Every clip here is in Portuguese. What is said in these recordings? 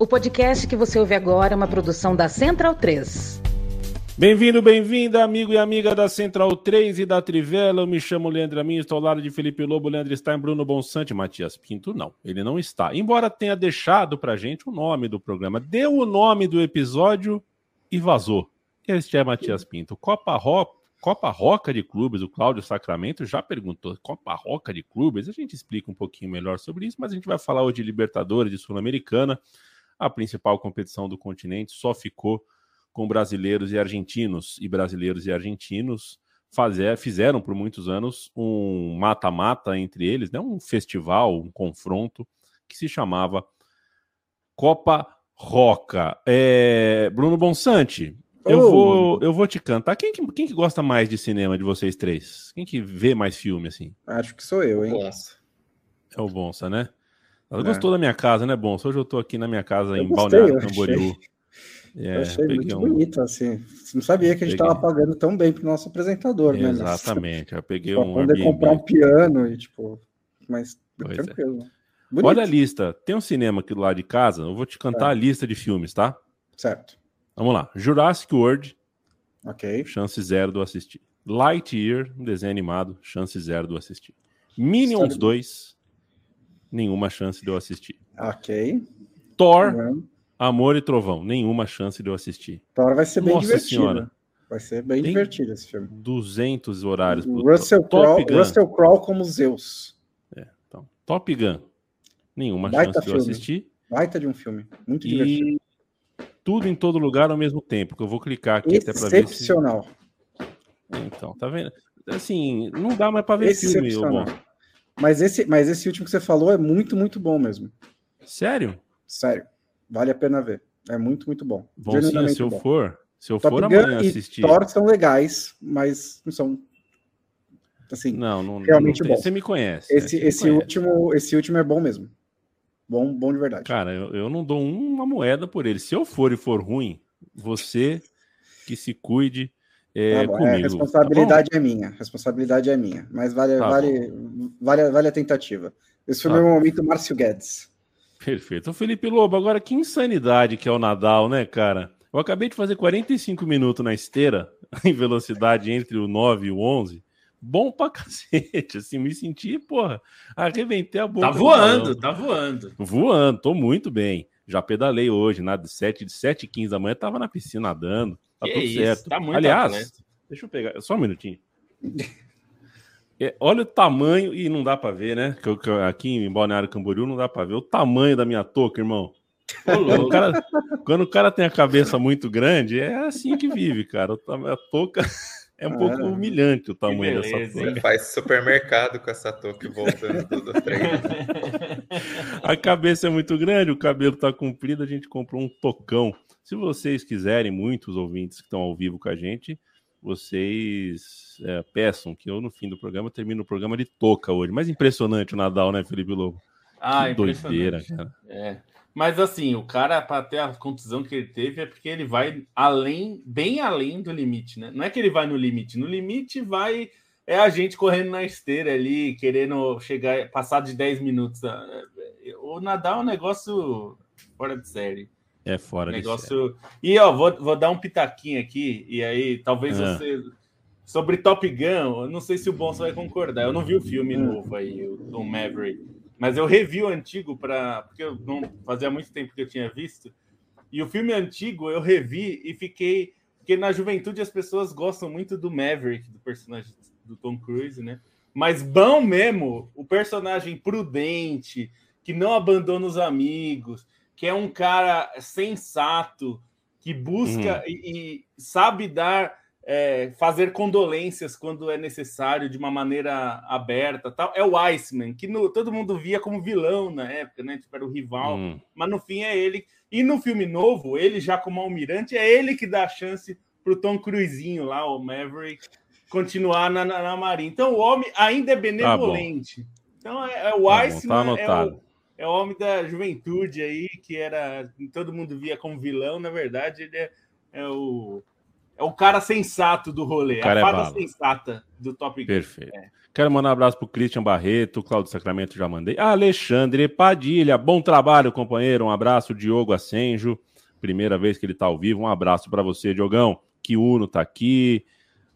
O podcast que você ouve agora é uma produção da Central 3. Bem-vindo, bem-vinda, amigo e amiga da Central 3 e da Trivela. Eu me chamo Leandro Amin, estou ao lado de Felipe Lobo, Leandro Stein, Bruno Bonsante, Matias Pinto. Não, ele não está. Embora tenha deixado pra gente o nome do programa. Deu o nome do episódio e vazou. Este é Matias Pinto. Copa Copa Roca de Clubes, o Cláudio Sacramento já perguntou, Copa Roca de Clubes, a gente explica um pouquinho melhor sobre isso, mas a gente vai falar hoje de Libertadores, de Sul-Americana, a principal competição do continente, só ficou com brasileiros e argentinos, e brasileiros e argentinos fazer, fizeram por muitos anos um mata-mata entre eles, né, um festival, um confronto, que se chamava Copa Roca. É, Bruno Bonsante, eu, vou, eu vou te cantar. Quem que, quem que gosta mais de cinema de vocês três? Quem que vê mais filme, assim? Acho que sou eu, hein? Bonsa. É o Bonsa, né? Ela é. gostou da minha casa, né, Bonsa? Hoje eu tô aqui na minha casa eu em gostei, Balneário Camboriú. É, eu achei muito um... bonito, assim. Não sabia que a gente estava pagando tão bem pro nosso apresentador, né? Exatamente. Eu peguei um. Poder comprar um piano e, tipo, mas pois é. tranquilo. É. Olha a lista. Tem um cinema aqui do lado de casa. Eu vou te cantar é. a lista de filmes, tá? Certo. Vamos lá. Jurassic World. Ok. Chance zero do assistir. Lightyear, um desenho animado, chance zero do assistir. Minions Sabe... 2, nenhuma chance de eu assistir. Ok. Thor, uhum. Amor e Trovão, nenhuma chance de eu assistir. Thor vai ser bem Nossa divertido. Senhora. Vai ser bem Tem divertido esse filme. 200 horários. Russell, Crowe, Russell Crowe como Zeus. É, então, Top Gun, nenhuma Baita chance de eu assistir. Baita de um filme, muito e... divertido tudo em todo lugar ao mesmo tempo, que eu vou clicar aqui até para ver se... Então, tá vendo? Assim, não dá mais para ver filme, bom. Mas esse, mas esse último que você falou é muito, muito bom mesmo. Sério? Sério. Vale a pena ver. É muito, muito bom. Bom, sim, se eu bom. for, se eu Top for Gun amanhã assistir. Thor são legais, mas não são assim, não, não realmente não bom. Você me conhece. Esse, né? esse conhece. último, esse último é bom mesmo. Bom, bom de verdade. Cara, eu, eu não dou uma moeda por ele. Se eu for e for ruim, você que se cuide é, tá comigo. É, responsabilidade tá é minha. Responsabilidade é minha. Mas vale, tá vale, vale, vale a tentativa. Esse foi o tá meu momento, Márcio Guedes. Perfeito. Felipe Lobo, agora que insanidade que é o Nadal, né, cara? Eu acabei de fazer 45 minutos na esteira, em velocidade entre o 9 e o 11 bom pra cacete, assim, me senti, porra, arrebentei a boca. Tá voando, tá voando. Voando, tô muito bem. Já pedalei hoje, nada de 7, de 7 e 15 da manhã, tava na piscina nadando, tá que tudo isso? certo. Tá Aliás, atleta. deixa eu pegar, só um minutinho. É, olha o tamanho, e não dá para ver, né? Que, que, aqui em Balneário Camboriú não dá para ver o tamanho da minha touca, irmão. Quando o, cara, quando o cara tem a cabeça muito grande, é assim que vive, cara. A touca é um ah, pouco humilhante o tamanho beleza, dessa touca. Você faz supermercado com essa touca voltando do treino. a cabeça é muito grande, o cabelo está comprido, a gente comprou um tocão. Se vocês quiserem, muitos ouvintes que estão ao vivo com a gente, vocês é, peçam que eu, no fim do programa, termino o programa de toca hoje. Mas impressionante o Nadal, né, Felipe Lobo? Ah, que doideira, cara. É. Mas assim, o cara, para ter a contusão que ele teve, é porque ele vai além, bem além do limite, né? Não é que ele vai no limite, no limite vai. É a gente correndo na esteira ali, querendo chegar, passar de 10 minutos. O Nadal é um negócio fora de série. É fora negócio... de série. E ó, vou, vou dar um pitaquinho aqui, e aí talvez é. você. Sobre Top Gun, eu não sei se o Bonso vai concordar. Eu não vi o filme novo aí, o Maverick. Mas eu revi o antigo para. Porque eu não fazia muito tempo que eu tinha visto. E o filme antigo eu revi e fiquei. Porque na juventude as pessoas gostam muito do Maverick, do personagem do Tom Cruise, né? Mas bom mesmo, o personagem prudente, que não abandona os amigos, que é um cara sensato, que busca uhum. e, e sabe dar é, fazer condolências quando é necessário de uma maneira aberta, tal. É o Iceman, que no, todo mundo via como vilão na época, né? Tipo, era o rival, hum. mas no fim é ele. E no filme novo, ele já como almirante, é ele que dá a chance pro Tom Cruisinho lá, o Maverick, continuar na, na, na Marinha. Então o homem ainda é tá benevolente. Tá então é, é o tá Iceman, tá é, o, é o homem da juventude aí, que era. Todo mundo via como vilão, na verdade, ele é, é o é o cara sensato do rolê, a é fada sensata do Top Gun. Perfeito. É. Quero mandar um abraço pro Christian Barreto, Claudio Sacramento já mandei. Alexandre Padilha, bom trabalho, companheiro. Um abraço, Diogo Asenjo. Primeira vez que ele tá ao vivo. Um abraço para você, Diogão. Que Uno tá aqui.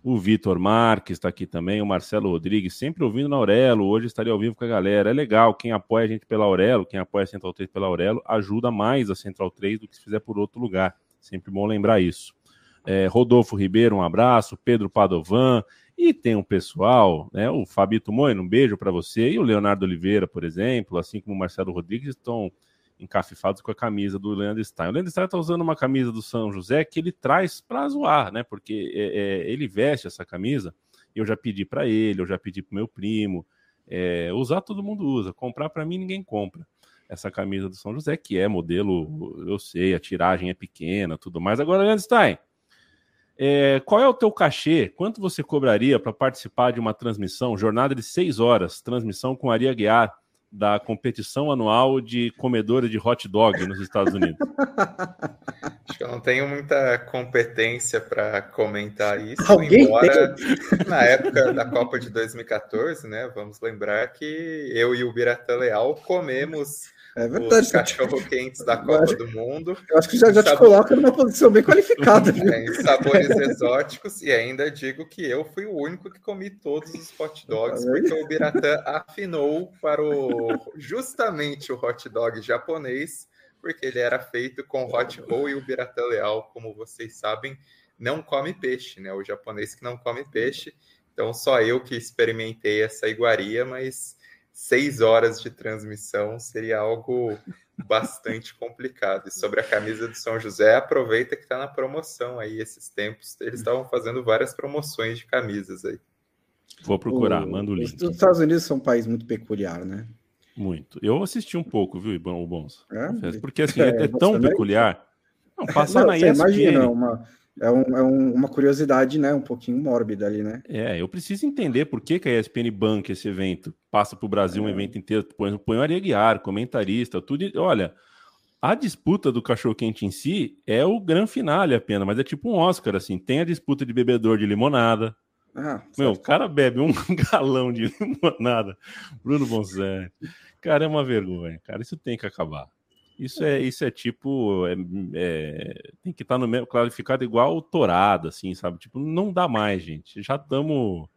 O Vitor Marques está aqui também, o Marcelo Rodrigues, sempre ouvindo na Aurelo. Hoje estaria ao vivo com a galera. É legal, quem apoia a gente pela Aurelo, quem apoia a Central 3 pela Aurelo, ajuda mais a Central 3 do que se fizer por outro lugar. Sempre bom lembrar isso. É, Rodolfo Ribeiro, um abraço. Pedro Padovan. E tem um pessoal, né? O Fabito Moino, um beijo para você. E o Leonardo Oliveira, por exemplo, assim como o Marcelo Rodrigues, estão encafifados com a camisa do Leandro Stein. O Leandro Stein está usando uma camisa do São José que ele traz para zoar, né? Porque é, é, ele veste essa camisa. Eu já pedi para ele, eu já pedi para meu primo. É, usar todo mundo usa, comprar para mim ninguém compra. Essa camisa do São José, que é modelo, eu sei, a tiragem é pequena, tudo mais. Agora, Leandro Stein, é, qual é o teu cachê? Quanto você cobraria para participar de uma transmissão, jornada de seis horas, transmissão com Aria Guiar, da competição anual de comedores de hot dog nos Estados Unidos? Acho que eu não tenho muita competência para comentar isso, Alguém embora tem? na época da Copa de 2014, né? Vamos lembrar que eu e o Biratã Leal comemos é verdade. Os cachorro-quentes da Copa acho, do Mundo. Eu acho que já, já te coloca numa posição bem qualificada. Tem sabores exóticos, e ainda digo que eu fui o único que comi todos os hot dogs, porque o Biratã afinou para o justamente o hot dog japonês, porque ele era feito com hot roll e o Biratã Leal, como vocês sabem, não come peixe, né? O japonês que não come peixe. Então, só eu que experimentei essa iguaria, mas seis horas de transmissão seria algo bastante complicado. E sobre a camisa do São José, aproveita que está na promoção aí esses tempos. Eles estavam fazendo várias promoções de camisas aí. Vou procurar, o, manda o link. Os Estados Unidos são um país muito peculiar, né? Muito. Eu assisti um pouco, viu, o Bons? É? Porque assim, é, é tão peculiar. Não, passar não, na ESPN. Imagina, uma, é, um, é um, uma curiosidade, né? Um pouquinho mórbida ali, né? É, eu preciso entender por que, que a ESPN banca esse evento. Passa para o Brasil é. um evento inteiro, põe, põe o Areguiar, comentarista, tudo. Olha, a disputa do cachorro-quente em si é o grande finale apenas, mas é tipo um Oscar, assim. Tem a disputa de bebedor de limonada. Ah, Meu, o cara bebe um galão de limonada. Bruno Bonzé. Cara, é uma vergonha, cara. Isso tem que acabar. Isso é, isso é tipo. É, é, tem que estar tá no mesmo clarificado igual torado, assim, sabe? Tipo, não dá mais, gente. Já estamos.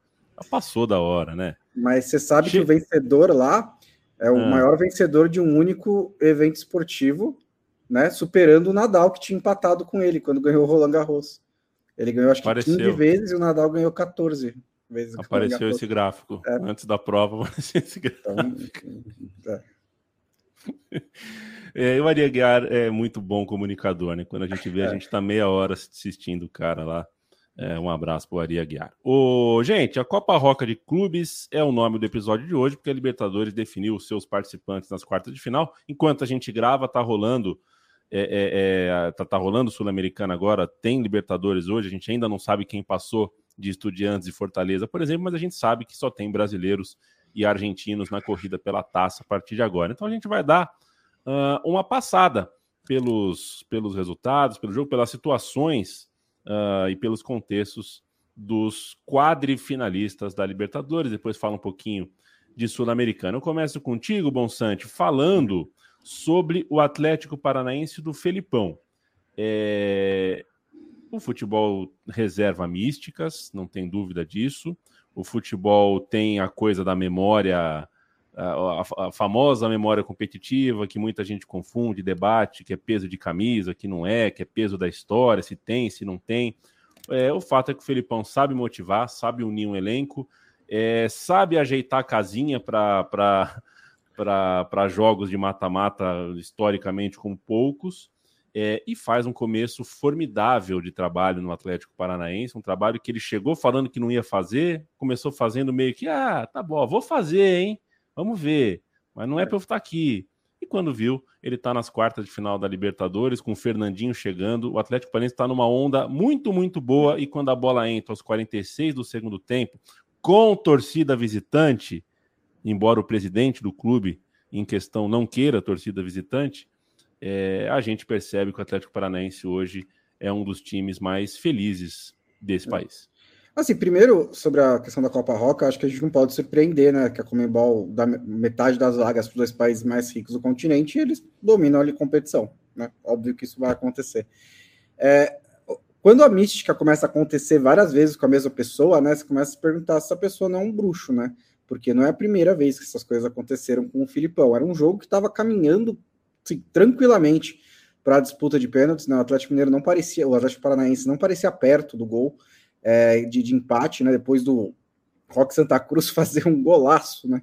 Já passou da hora, né? Mas você sabe che... que o vencedor lá é o ah. maior vencedor de um único evento esportivo, né? Superando o Nadal, que tinha empatado com ele quando ganhou o Roland Garros. Ele ganhou acho que Apareceu. 15 vezes e o Nadal ganhou 14 vezes. Apareceu esse gráfico. É. Antes da prova, apareceu esse então, gráfico. Então, é. É, o Ari Aguiar é muito bom comunicador, né? Quando a gente vê, a é. gente está meia hora assistindo o cara lá. É, um abraço para o Ari Aguiar. Ô, gente, a Copa Roca de Clubes é o nome do episódio de hoje, porque a Libertadores definiu os seus participantes nas quartas de final. Enquanto a gente grava, tá rolando. É, é, é tá, tá rolando Sul-Americana agora, tem Libertadores hoje, a gente ainda não sabe quem passou de estudiantes e Fortaleza, por exemplo, mas a gente sabe que só tem brasileiros e argentinos na corrida pela taça a partir de agora. Então a gente vai dar uh, uma passada pelos, pelos resultados, pelo jogo, pelas situações uh, e pelos contextos dos quadrifinalistas da Libertadores. Depois fala um pouquinho de Sul-Americana. Eu começo contigo, Bonsante, falando sobre o Atlético Paranaense do Felipão. É... O futebol reserva místicas, não tem dúvida disso. O futebol tem a coisa da memória a, a, famosa memória competitiva que muita gente confunde, debate, que é peso de camisa, que não é, que é peso da história, se tem, se não tem. É, o fato é que o Felipão sabe motivar, sabe unir um elenco, é, sabe ajeitar a casinha para jogos de mata-mata, historicamente, com poucos, é, e faz um começo formidável de trabalho no Atlético Paranaense, um trabalho que ele chegou falando que não ia fazer, começou fazendo meio que, ah, tá bom, vou fazer, hein? Vamos ver. Mas não é, é. para eu estar aqui. E quando viu, ele está nas quartas de final da Libertadores, com o Fernandinho chegando. O Atlético Paranaense está numa onda muito, muito boa. E quando a bola entra aos 46 do segundo tempo, com torcida visitante, embora o presidente do clube em questão não queira torcida visitante, é, a gente percebe que o Atlético Paranaense hoje é um dos times mais felizes desse é. país. Assim, primeiro, sobre a questão da Copa Roca, acho que a gente não pode surpreender, né? Que a Comembol dá metade das vagas para os dois países mais ricos do continente e eles dominam ali a competição, né? Óbvio que isso vai acontecer. É, quando a mística começa a acontecer várias vezes com a mesma pessoa, né? Você começa a se perguntar se essa pessoa não é um bruxo, né? Porque não é a primeira vez que essas coisas aconteceram com o Filipão. Era um jogo que estava caminhando assim, tranquilamente para a disputa de pênaltis, né? O Atlético Mineiro não parecia, o Atlético Paranaense não parecia perto do gol é, de, de, empate, né? Depois do Rock Santa Cruz fazer um golaço, né?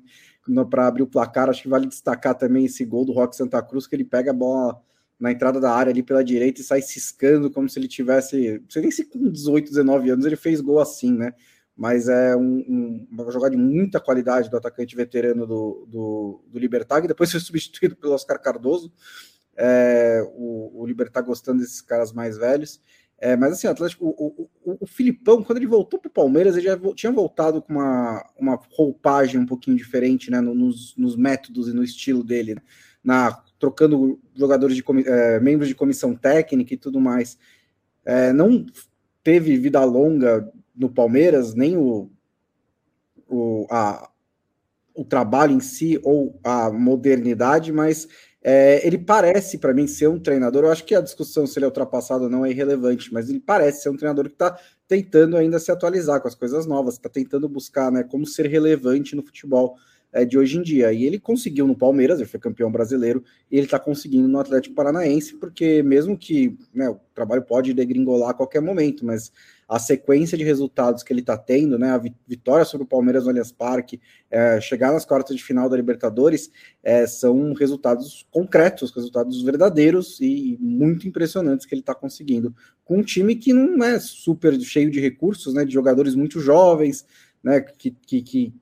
Para abrir o placar, acho que vale destacar também esse gol do Rock Santa Cruz, que ele pega a bola na entrada da área ali pela direita e sai ciscando como se ele tivesse. Não sei nem se com 18, 19 anos ele fez gol assim, né? Mas é um, um, uma jogada de muita qualidade do atacante veterano do, do, do Libertad, e depois foi substituído pelo Oscar Cardoso. É, o, o Libertad gostando desses caras mais velhos. É, mas assim, o Atlético, o, o, o, Filipão, quando ele voltou para o Palmeiras, ele já tinha voltado com uma, uma roupagem um pouquinho diferente, né? Nos, nos métodos e no estilo dele, na, trocando jogadores de é, membros de comissão técnica e tudo mais. É, não teve vida longa no Palmeiras, nem o, o, a, o trabalho em si ou a modernidade, mas é, ele parece, para mim, ser um treinador. Eu acho que a discussão se ele é ultrapassado ou não é irrelevante, mas ele parece ser um treinador que está tentando ainda se atualizar com as coisas novas, está tentando buscar né, como ser relevante no futebol é, de hoje em dia. E ele conseguiu no Palmeiras, ele foi campeão brasileiro, e ele está conseguindo no Atlético Paranaense, porque mesmo que né, o trabalho pode degringolar a qualquer momento, mas a sequência de resultados que ele está tendo, né, a vitória sobre o Palmeiras no Allianz Parque, é, chegar nas quartas de final da Libertadores, é, são resultados concretos, resultados verdadeiros e muito impressionantes que ele está conseguindo com um time que não é super cheio de recursos, né, de jogadores muito jovens, né, que, que, que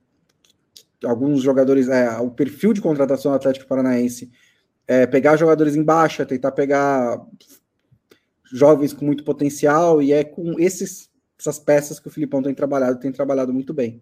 alguns jogadores, é, o perfil de contratação do Atlético Paranaense é pegar jogadores em baixa, tentar pegar jovens com muito potencial, e é com esses, essas peças que o Filipão tem trabalhado, tem trabalhado muito bem.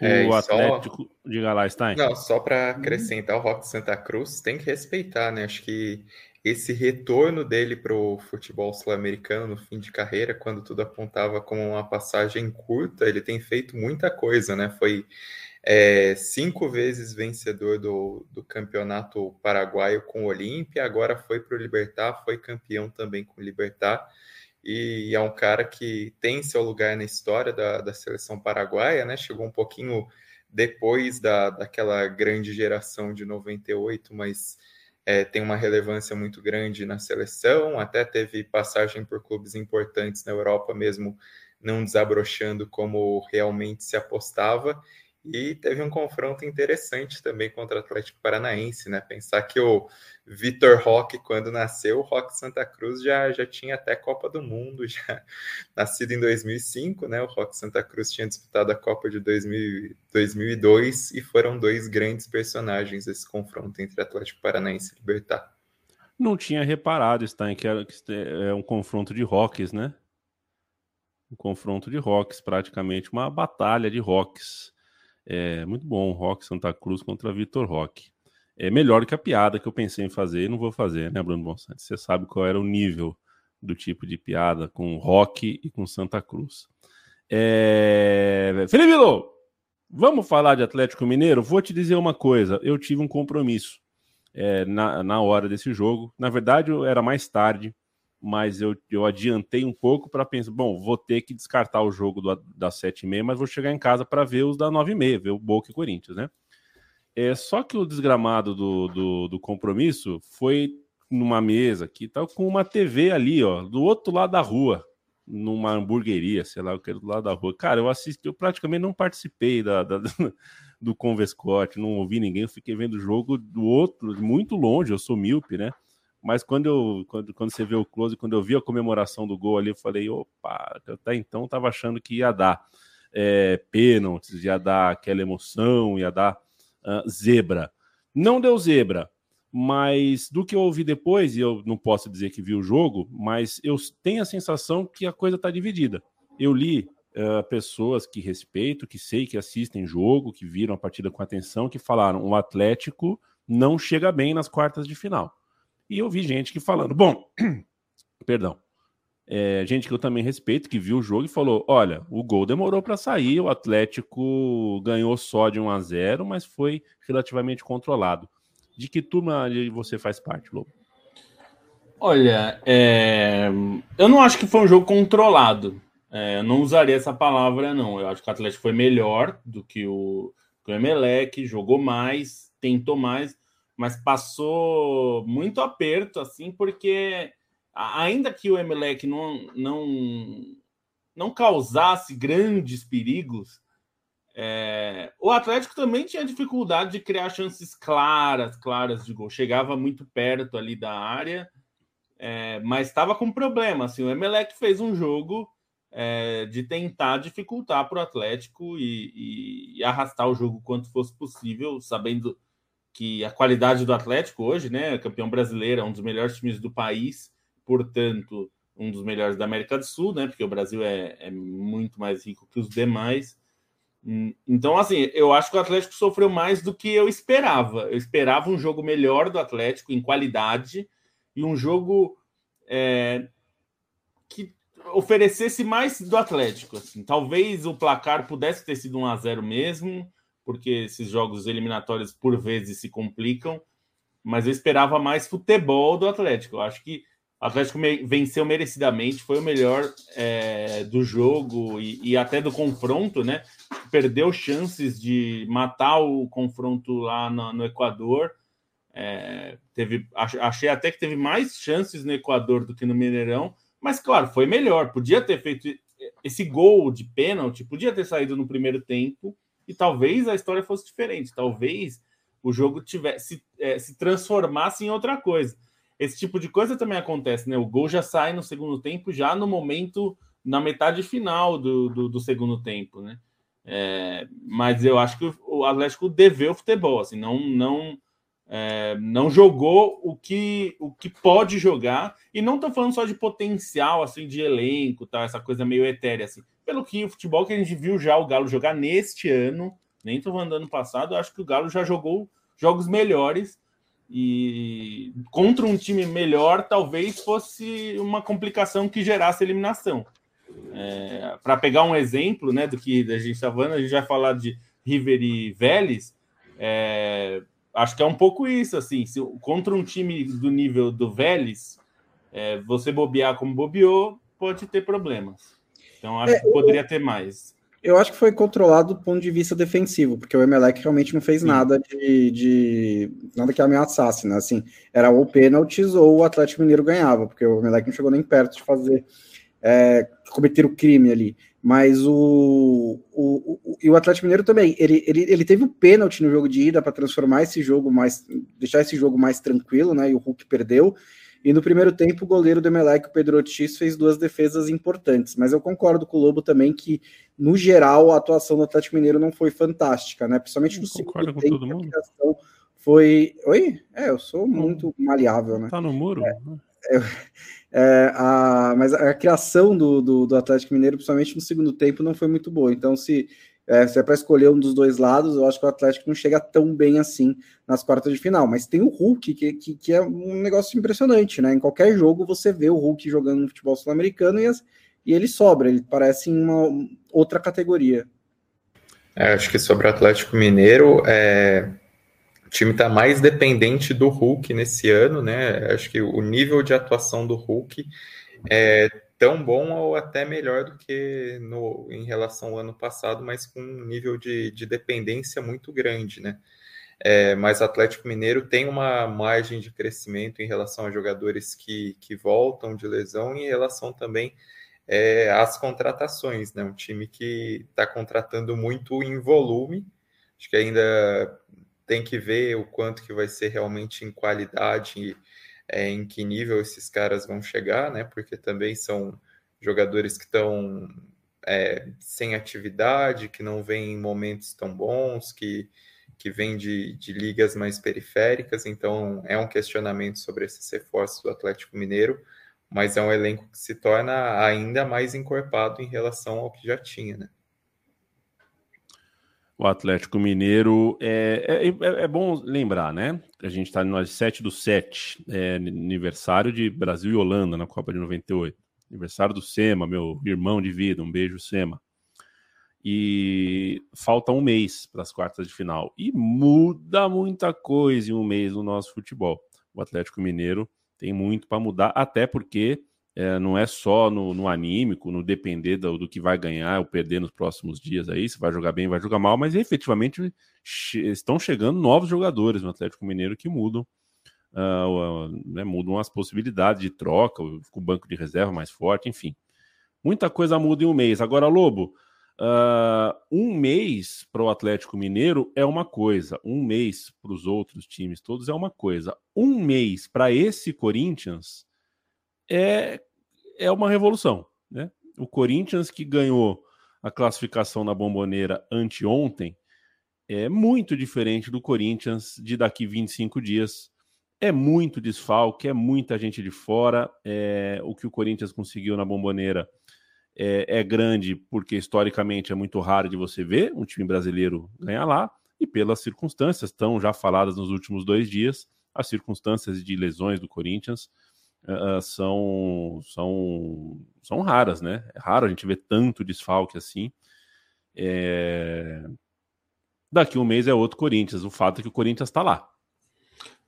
É, o Atlético, só... diga lá, Stein. Não, só para acrescentar o Rock Santa Cruz, tem que respeitar, né? Acho que esse retorno dele para o futebol sul-americano no fim de carreira, quando tudo apontava como uma passagem curta, ele tem feito muita coisa, né? Foi é, cinco vezes vencedor do, do campeonato paraguaio com o Olímpia, agora foi para o Libertar, foi campeão também com o Libertar, e é um cara que tem seu lugar na história da, da seleção paraguaia, né? Chegou um pouquinho depois da, daquela grande geração de 98, mas é, tem uma relevância muito grande na seleção, até teve passagem por clubes importantes na Europa mesmo, não desabrochando como realmente se apostava. E teve um confronto interessante também contra o Atlético Paranaense, né? Pensar que o Vitor Roque, quando nasceu, o Roque Santa Cruz já, já tinha até Copa do Mundo, já nascido em 2005, né? O Roque Santa Cruz tinha disputado a Copa de 2000, 2002 e foram dois grandes personagens esse confronto entre Atlético Paranaense e Libertar. Não tinha reparado, Stein, que é um confronto de rocks, né? Um confronto de rocks, praticamente uma batalha de rocks. É muito bom, Rock Santa Cruz contra Vitor Roque. É melhor que a piada que eu pensei em fazer e não vou fazer, né, Bruno Bonsante? Você sabe qual era o nível do tipo de piada com Rock e com Santa Cruz. É... Felipe Lô, vamos falar de Atlético Mineiro? Vou te dizer uma coisa: eu tive um compromisso é, na, na hora desse jogo. Na verdade, era mais tarde mas eu, eu adiantei um pouco para pensar, bom, vou ter que descartar o jogo do, das 7h30, mas vou chegar em casa para ver os da 9h30, ver o Boca e Corinthians, né? É, só que o desgramado do, do, do compromisso foi numa mesa que tá com uma TV ali, ó, do outro lado da rua, numa hamburgueria, sei lá, eu quero do lado da rua. Cara, eu assisti, eu praticamente não participei da, da do Convescote, não ouvi ninguém, eu fiquei vendo o jogo do outro, muito longe, eu sou míope, né? Mas quando eu quando, quando você vê o close, quando eu vi a comemoração do gol ali, eu falei, opa, até então tava achando que ia dar é, pênaltis, ia dar aquela emoção, ia dar uh, zebra. Não deu zebra, mas do que eu ouvi depois, e eu não posso dizer que vi o jogo, mas eu tenho a sensação que a coisa está dividida. Eu li uh, pessoas que respeito, que sei que assistem jogo, que viram a partida com atenção, que falaram: o Atlético não chega bem nas quartas de final. E eu vi gente que falando, bom, perdão, é, gente que eu também respeito, que viu o jogo e falou: olha, o gol demorou para sair, o Atlético ganhou só de 1 a 0 mas foi relativamente controlado. De que turma você faz parte, Lobo? Olha, é... eu não acho que foi um jogo controlado. É, não usaria essa palavra, não. Eu acho que o Atlético foi melhor do que o, que o Emelec, jogou mais, tentou mais, mas passou muito aperto, assim, porque ainda que o Emelec não, não, não causasse grandes perigos, é, o Atlético também tinha dificuldade de criar chances claras, claras de gol. Chegava muito perto ali da área, é, mas estava com problema. Assim, o Emelec fez um jogo é, de tentar dificultar para o Atlético e, e, e, arrastar o jogo quanto fosse possível, sabendo que a qualidade do Atlético hoje, né, campeão brasileiro, é um dos melhores times do país, portanto, um dos melhores da América do Sul, né? Porque o Brasil é, é muito mais rico que os demais. Hum, então, assim, eu acho que o Atlético sofreu mais do que eu esperava. Eu esperava um jogo melhor do Atlético em qualidade e um jogo é, que oferecesse mais do Atlético. Assim. Talvez o placar pudesse ter sido 1 a 0 mesmo, porque esses jogos eliminatórios por vezes se complicam. Mas eu esperava mais futebol do Atlético. Eu acho que o Atlético venceu merecidamente, foi o melhor é, do jogo e, e, até do confronto, né? Perdeu chances de matar o confronto lá no, no Equador. É, teve, achei até que teve mais chances no Equador do que no Mineirão, mas claro, foi melhor. Podia ter feito esse gol de pênalti, podia ter saído no primeiro tempo e talvez a história fosse diferente. Talvez o jogo tivesse é, se transformasse em outra coisa esse tipo de coisa também acontece, né? O gol já sai no segundo tempo, já no momento, na metade final do, do, do segundo tempo, né? É, mas eu acho que o Atlético deveu futebol, assim, não, não, é, não jogou o que, o que pode jogar, e não estou falando só de potencial, assim, de elenco, tá? essa coisa meio etérea, assim. Pelo que o futebol que a gente viu já o Galo jogar neste ano, nem estou falando ano passado, acho que o Galo já jogou jogos melhores e contra um time melhor, talvez fosse uma complicação que gerasse eliminação. É, Para pegar um exemplo né, do que a gente está falando, a gente vai falar de River e Vélez. É, acho que é um pouco isso. assim se, Contra um time do nível do Vélez, é, você bobear como bobeou, pode ter problemas. Então, acho é, que poderia ter mais. Eu acho que foi controlado do ponto de vista defensivo, porque o Emelec realmente não fez Sim. nada de, de, nada que ameaçasse, né? Assim, era ou pênaltis ou o Atlético Mineiro ganhava, porque o Emelec não chegou nem perto de fazer é, cometer o crime ali. Mas o, o, o, e o Atlético Mineiro também, ele, ele, ele teve o um pênalti no jogo de ida para transformar esse jogo mais, deixar esse jogo mais tranquilo, né? E o Hulk perdeu. E no primeiro tempo, o goleiro do Emelec, o Pedro Ortiz, fez duas defesas importantes. Mas eu concordo com o Lobo também que, no geral, a atuação do Atlético Mineiro não foi fantástica, né? Principalmente no segundo tempo, todo mundo. foi... Oi? É, eu sou muito maleável, né? Tá no muro? É, é, é, a, mas a criação do, do, do Atlético Mineiro, principalmente no segundo tempo, não foi muito boa. Então, se é, se é para escolher um dos dois lados, eu acho que o Atlético não chega tão bem assim nas quartas de final. Mas tem o Hulk, que, que, que é um negócio impressionante, né? Em qualquer jogo você vê o Hulk jogando no futebol sul-americano e, e, ele sobra, ele parece em uma outra categoria. É, acho que sobre o Atlético Mineiro, é, time está mais dependente do Hulk nesse ano, né? Acho que o nível de atuação do Hulk é, tão bom ou até melhor do que no, em relação ao ano passado, mas com um nível de, de dependência muito grande, né? É, mas o Atlético Mineiro tem uma margem de crescimento em relação a jogadores que, que voltam de lesão e em relação também é, às contratações, né? Um time que está contratando muito em volume, acho que ainda tem que ver o quanto que vai ser realmente em qualidade é, em que nível esses caras vão chegar, né? Porque também são jogadores que estão é, sem atividade, que não vêm em momentos tão bons, que, que vêm de, de ligas mais periféricas. Então, é um questionamento sobre esses reforços do Atlético Mineiro, mas é um elenco que se torna ainda mais encorpado em relação ao que já tinha, né? O Atlético Mineiro é, é, é, é bom lembrar, né? A gente está no 7 do 7, é, aniversário de Brasil e Holanda na Copa de 98. aniversário do Sema, meu irmão de vida, um beijo, Sema. E falta um mês para as quartas de final. E muda muita coisa em um mês no nosso futebol. O Atlético Mineiro tem muito para mudar, até porque é, não é só no, no anímico, no depender do, do, que vai ganhar ou perder nos próximos dias aí, se vai jogar bem, vai jogar mal, mas efetivamente che estão chegando novos jogadores no Atlético Mineiro que mudam, uh, uh, né, mudam as possibilidades de troca, com o banco de reserva mais forte, enfim. Muita coisa muda em um mês. Agora, Lobo, uh, um mês para o Atlético Mineiro é uma coisa, um mês para os outros times todos é uma coisa. Um mês para esse Corinthians é, é uma revolução. Né? O Corinthians, que ganhou a classificação na bomboneira anteontem, é muito diferente do Corinthians de daqui 25 dias. É muito desfalque, é muita gente de fora. É, o que o Corinthians conseguiu na bomboneira é, é, grande, porque historicamente é muito raro de você ver um time brasileiro ganhar lá, e pelas circunstâncias, estão já faladas nos últimos dois dias, as circunstâncias de lesões do Corinthians uh, são, são, são raras, né? É raro a gente ver tanto desfalque assim. É... Daqui um mês é outro Corinthians. O fato é que o Corinthians está lá.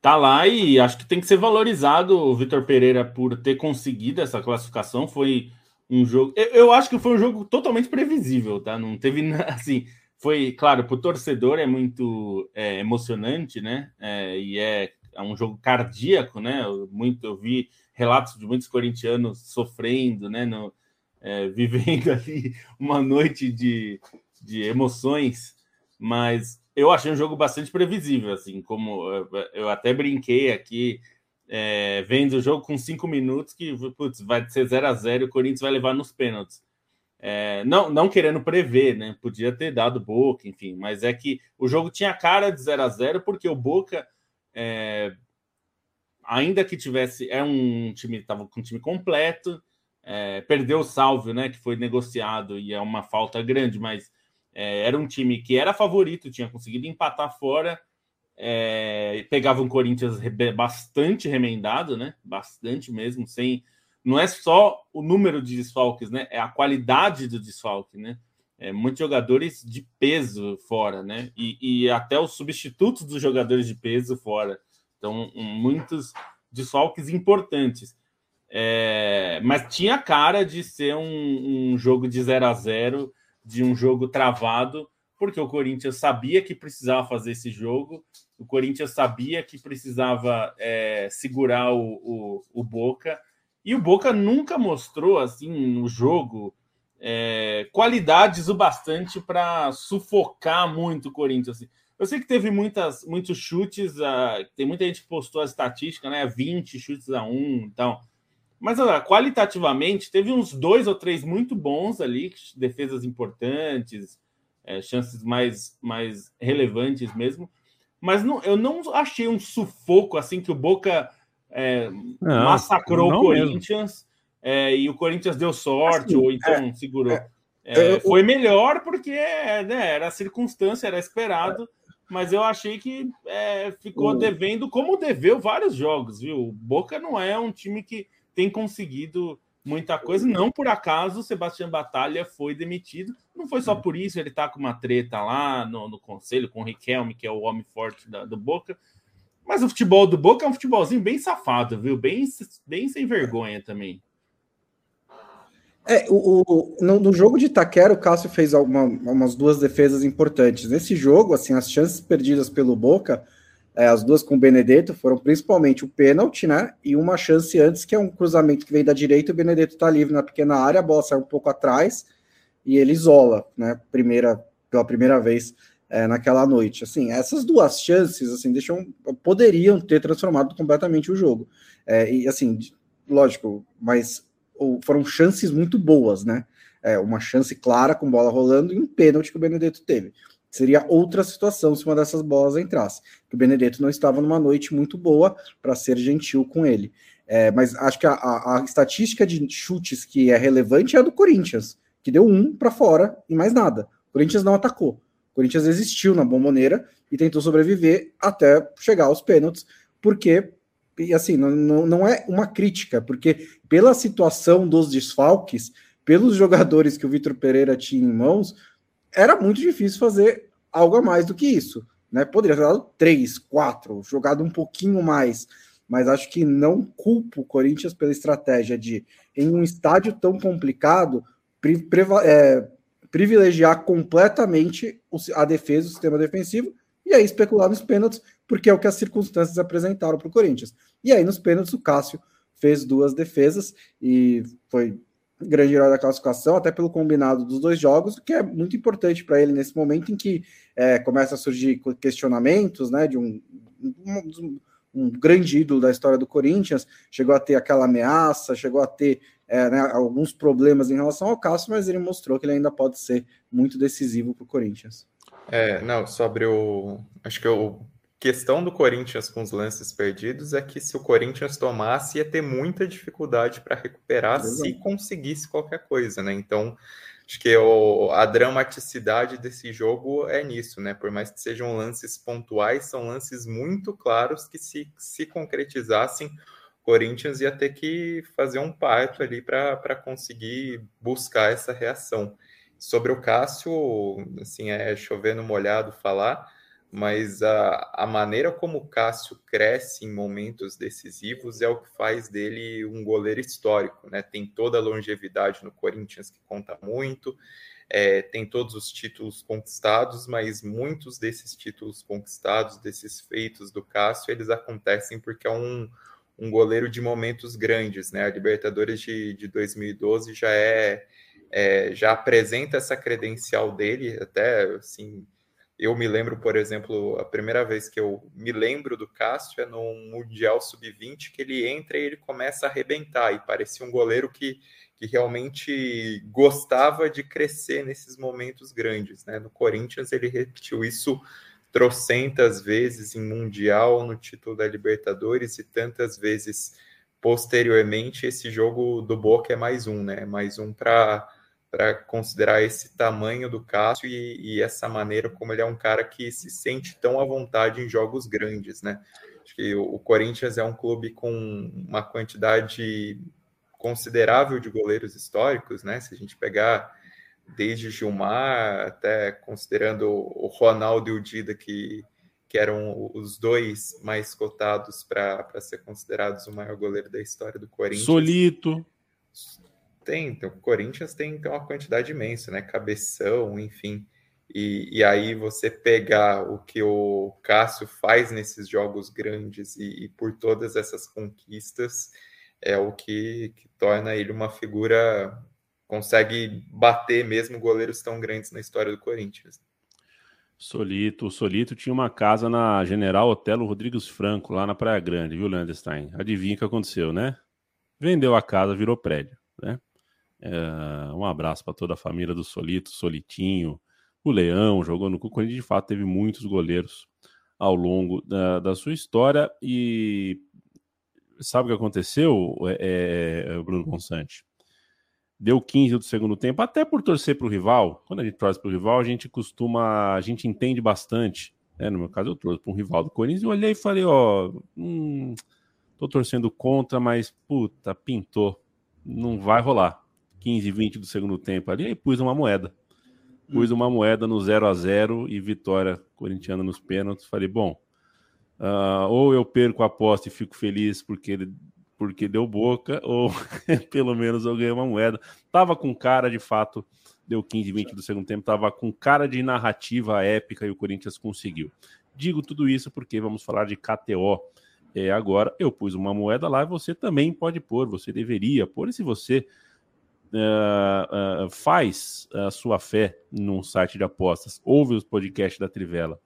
Tá lá e acho que tem que ser valorizado o Vitor Pereira por ter conseguido essa classificação. Foi um jogo. Eu, eu, acho que foi um jogo totalmente previsível, tá? Não teve assim. Foi, claro, para o torcedor é muito é, emocionante, né? É, e é, é, um jogo cardíaco, né? Muito, eu vi relatos de muitos corintianos sofrendo, né, no, é, vivendo ali uma noite de, de emoções, mas eu achei um jogo bastante previsível, assim, como eu até brinquei aqui, é, vendo o jogo com cinco minutos, que putz, vai ser 0 a 0 o Corinthians vai levar nos pênaltis. É, não, não querendo prever, né? Podia ter dado Boca, enfim, mas é que o jogo tinha cara de 0 a 0 porque o Boca é, ainda que tivesse, é um time, estava com um time completo, é, perdeu o Salvio, né, que foi negociado e é uma falta grande, mas é, era um time que era favorito, tinha conseguido empatar fora, é, pegava um Corinthians bastante remendado, né, bastante mesmo, sem, não é só o número de desfalques, né, é a qualidade do desfalque, né, é, muitos jogadores de peso fora, né, e, e até os substitutos dos jogadores de peso fora. Então, muitos desfalques importantes. É, mas tinha cara de ser um, um, jogo de 0 a 0 de um jogo travado, porque o Corinthians sabia que precisava fazer esse jogo, o Corinthians sabia que precisava é, segurar o, o, o, Boca, e o Boca nunca mostrou assim no jogo é, qualidades o bastante para sufocar muito o Corinthians. Assim. Eu sei que teve muitas, muitos chutes, uh, tem muita gente que postou a estatística, né? 20 chutes a um, então. Mas uh, qualitativamente teve uns dois ou três muito bons ali, defesas importantes, é, chances mais, mais relevantes mesmo. Mas não, eu não achei um sufoco assim que o Boca é, não, massacrou não o Corinthians é, e o Corinthians deu sorte assim, ou então é, segurou. É, é, foi melhor porque né, era a circunstância, era esperado mas eu achei que é, ficou devendo, como deveu vários jogos, viu? O Boca não é um time que tem conseguido muita coisa. Não por acaso o Sebastião Batalha foi demitido. Não foi só hum. por isso, ele tá com uma treta lá no, no conselho com o Riquelme, que é o homem forte da, do Boca. Mas o futebol do Boca é um futebolzinho bem safado, viu? Bem, bem sem vergonha também. É, o, o no, no, jogo de Itaquera, o Cássio fez alguma, umas duas defesas importantes. Nesse jogo, assim, as chances perdidas pelo Boca, é, as duas com o Benedetto, foram principalmente o pênalti, né? E uma chance antes, que é um cruzamento que vem da direita, o Benedetto tá livre na pequena área, a bola sai um pouco atrás e ele isola, né? Primeira, pela primeira vez é, naquela noite. Assim, essas duas chances, assim, deixam, poderiam ter transformado completamente o jogo. É, e assim, lógico, mas foram chances muito boas, né? É, uma chance clara com bola rolando e um pênalti que o Benedetto teve. Seria outra situação se uma dessas bolas entrasse. Que o Benedetto não estava numa noite muito boa para ser gentil com ele. É, mas acho que a, a, a, estatística de chutes que é relevante é a do Corinthians, que deu um para fora e mais nada. O Corinthians não atacou. O Corinthians existiu na bomboneira e tentou sobreviver até chegar aos pênaltis, porque e assim, não, não, é uma crítica, porque pela situação dos desfalques, pelos jogadores que o Vitor Pereira tinha em mãos, era muito difícil fazer algo a mais do que isso. Né? Poderia ter dado três, quatro, jogado um pouquinho mais, mas acho que não culpo o Corinthians pela estratégia de, em um estádio tão complicado, pri, é, privilegiar completamente a defesa, o sistema defensivo, e aí especular nos pênaltis, porque é o que as circunstâncias apresentaram para o Corinthians. E aí, nos pênaltis, o Cássio fez duas defesas e foi grande herói da classificação, até pelo combinado dos dois jogos, que é muito importante para ele nesse momento em que é, começa a surgir questionamentos né, de um, um, um, grande ídolo da história do Corinthians, chegou a ter aquela ameaça, chegou a ter é, né, alguns problemas em relação ao Cássio, mas ele mostrou que ele ainda pode ser muito decisivo para o Corinthians. É, não, sobre o. Acho que o questão do Corinthians com os lances perdidos é que se o Corinthians tomasse, ia ter muita dificuldade para recuperar Exato. se conseguisse qualquer coisa, né? Então, acho que o, a dramaticidade desse jogo é nisso, né? Por mais que sejam lances pontuais, são lances muito claros que se, se concretizassem, o Corinthians ia ter que fazer um parto ali para conseguir buscar essa reação. Sobre o Cássio, assim, é chover no molhado falar, mas a, a maneira como o Cássio cresce em momentos decisivos é o que faz dele um goleiro histórico, né? Tem toda a longevidade no Corinthians que conta muito, é, tem todos os títulos conquistados, mas muitos desses títulos conquistados, desses feitos do Cássio, eles acontecem porque é um, um goleiro de momentos grandes, né? A Libertadores de, de 2012 já é, é já apresenta essa credencial dele, até assim eu me lembro, por exemplo, a primeira vez que eu me lembro do Cássio é no Mundial Sub-20, que ele entra e ele começa a arrebentar, e parecia um goleiro que, que realmente gostava de crescer nesses momentos grandes. Né? No Corinthians, ele repetiu isso trocentas vezes em Mundial, no título da Libertadores, e tantas vezes posteriormente. Esse jogo do Boca é mais um, né? Mais um para para considerar esse tamanho do Cássio e, e, essa maneira como ele é um cara que se sente tão à vontade em jogos grandes, né? Acho que o, Corinthians é um clube com uma quantidade considerável de goleiros históricos, né? Se a gente pegar desde Gilmar até considerando o Ronaldo e o Dida, que, que eram os dois mais cotados para ser considerados o maior goleiro da história do Corinthians. Solito. Tem, então, o Corinthians tem, tem uma quantidade imensa, né? Cabeção, enfim. E, e aí você pegar o que o Cássio faz nesses jogos grandes e, e por todas essas conquistas é o que, que torna ele uma figura consegue bater mesmo goleiros tão grandes na história do Corinthians. Solito, o Solito tinha uma casa na General Otelo Rodrigues Franco, lá na Praia Grande, viu, Landestein? Adivinha o que aconteceu, né? Vendeu a casa, virou prédio? É, um abraço para toda a família do Solito, Solitinho, o Leão jogou no Corinthians. De fato, teve muitos goleiros ao longo da, da sua história. E sabe o que aconteceu, é, Bruno Consante? Deu 15 do segundo tempo, até por torcer para o rival. Quando a gente torce para o rival, a gente costuma, a gente entende bastante. Né? No meu caso, eu torço para um rival do Corinthians e olhei e falei: Ó, hum, tô torcendo contra, mas puta, pintou. Não vai rolar 15, 20 do segundo tempo ali, aí pus uma moeda. Pus uma moeda no 0 a 0 e vitória corintiana nos pênaltis. Falei, bom, uh, ou eu perco a aposta e fico feliz porque, porque deu boca, ou pelo menos eu ganhei uma moeda. Tava com cara, de fato, deu 15, 20 do segundo tempo, tava com cara de narrativa épica e o Corinthians conseguiu. Digo tudo isso porque vamos falar de KTO. É, agora eu pus uma moeda lá e você também pode pôr, você deveria pôr. E se você uh, uh, faz a sua fé num site de apostas, ouve os podcasts da Trivela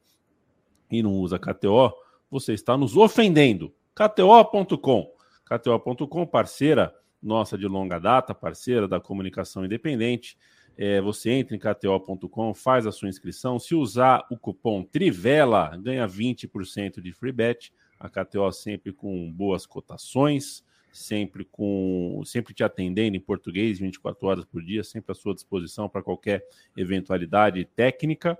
e não usa KTO, você está nos ofendendo. KTO.com. KTO.com, parceira nossa de longa data, parceira da comunicação independente. É, você entra em KTO.com, faz a sua inscrição. Se usar o cupom Trivela, ganha 20% de free bet. A KTO sempre com boas cotações sempre com sempre te atendendo em português 24 horas por dia, sempre à sua disposição para qualquer eventualidade técnica.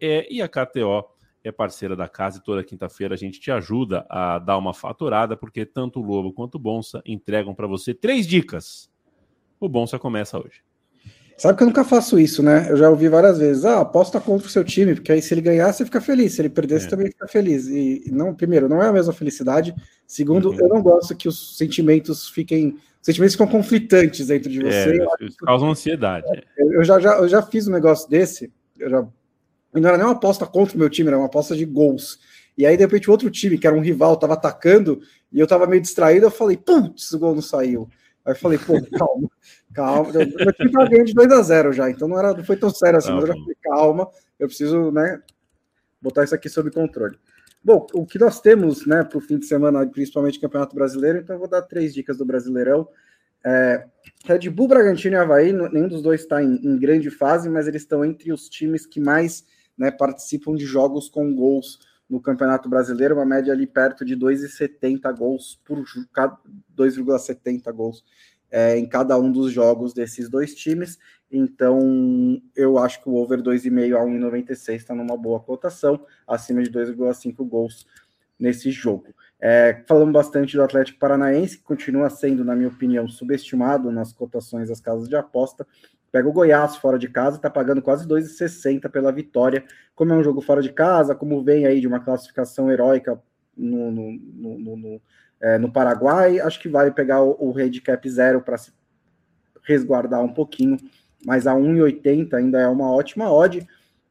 É, e a KTO é parceira da casa e toda quinta-feira a gente te ajuda a dar uma faturada, porque tanto o Lobo quanto o Bonsa entregam para você três dicas. O Bonsa começa hoje. Sabe que eu nunca faço isso, né? Eu já ouvi várias vezes. Ah, aposta contra o seu time, porque aí se ele ganhar, você fica feliz. Se ele perder, é. você também fica feliz. E não, primeiro, não é a mesma felicidade. Segundo, uhum. eu não gosto que os sentimentos fiquem. Os sentimentos ficam conflitantes dentro de você. É, isso causa ansiedade. Eu já, já, eu já fiz um negócio desse. Eu já e não era nem uma aposta contra o meu time, era uma aposta de gols. E aí, de repente, outro time, que era um rival, estava atacando, e eu estava meio distraído, eu falei, putz, o gol não saiu. Aí eu falei, pô, calma, calma. Meu time estava ganhando de 2 a 0 já, então não, era, não foi tão sério assim, mas eu já falei, calma, eu preciso, né, botar isso aqui sob controle. Bom, o que nós temos, né, para o fim de semana, principalmente Campeonato Brasileiro, então eu vou dar três dicas do Brasileirão. É, Red Bull, Bragantino e Havaí, nenhum dos dois está em, em grande fase, mas eles estão entre os times que mais né, participam de jogos com gols no Campeonato Brasileiro, uma média ali perto de 2,70 gols por 2,70 gols é, em cada um dos jogos desses dois times. Então, eu acho que o over 2,5 a 1,96 está numa boa cotação, acima de 2,5 gols nesse jogo. É, falamos bastante do Atlético Paranaense, que continua sendo, na minha opinião, subestimado nas cotações das casas de aposta. Pega o Goiás fora de casa, está pagando quase 2,60 pela vitória. Como é um jogo fora de casa, como vem aí de uma classificação heróica no, no, no, no, é, no Paraguai, acho que vale pegar o, o handicap zero para se resguardar um pouquinho. Mas a 1,80 ainda é uma ótima odd.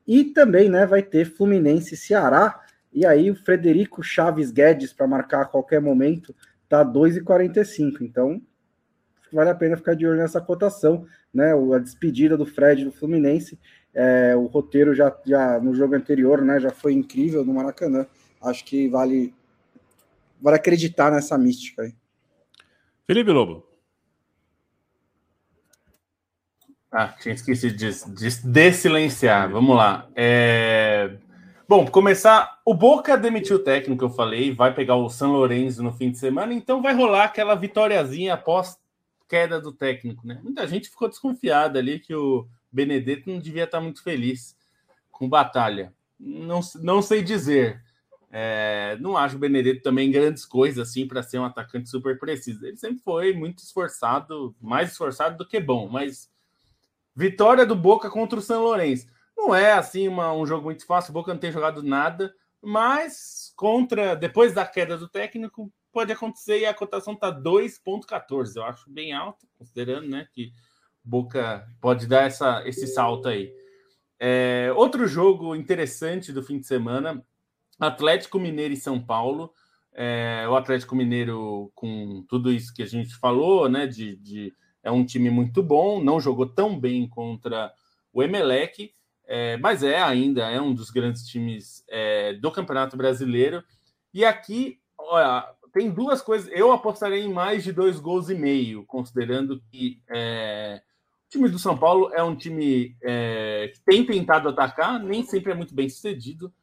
E também né, vai ter Fluminense e Ceará. E aí o Frederico Chaves Guedes para marcar a qualquer momento tá 2,45. Então vale a pena ficar de olho nessa cotação, né? A despedida do Fred do Fluminense, é, o roteiro já, já no jogo anterior, né? Já foi incrível no Maracanã. Acho que vale, vale acreditar nessa mística aí. Felipe Lobo. Ah, tinha esquecido de, de, de silenciar. Vamos lá. É... Bom, começar. O Boca demitiu o técnico, eu falei, vai pegar o São Lourenço no fim de semana, então vai rolar aquela vitóriazinha após queda do técnico, né? Muita gente ficou desconfiada ali que o Benedetto não devia estar muito feliz com batalha. Não, não sei dizer. É, não acho o Benedetto também grandes coisas assim para ser um atacante super preciso. Ele sempre foi muito esforçado, mais esforçado do que bom, mas vitória do Boca contra o São Lourenço. Não é assim uma, um jogo muito fácil, o Boca não tem jogado nada, mas contra depois da queda do técnico, pode acontecer e a cotação está 2,14. Eu acho bem alto, considerando né, que Boca pode dar essa, esse salto aí. É, outro jogo interessante do fim de semana: Atlético Mineiro e São Paulo. É, o Atlético Mineiro, com tudo isso que a gente falou, né? De, de, é um time muito bom, não jogou tão bem contra o Emelec, é, mas é ainda é um dos grandes times é, do Campeonato Brasileiro. E aqui, olha, tem duas coisas. Eu apostaria em mais de dois gols e meio, considerando que é, o time do São Paulo é um time é, que tem tentado atacar, nem sempre é muito bem sucedido,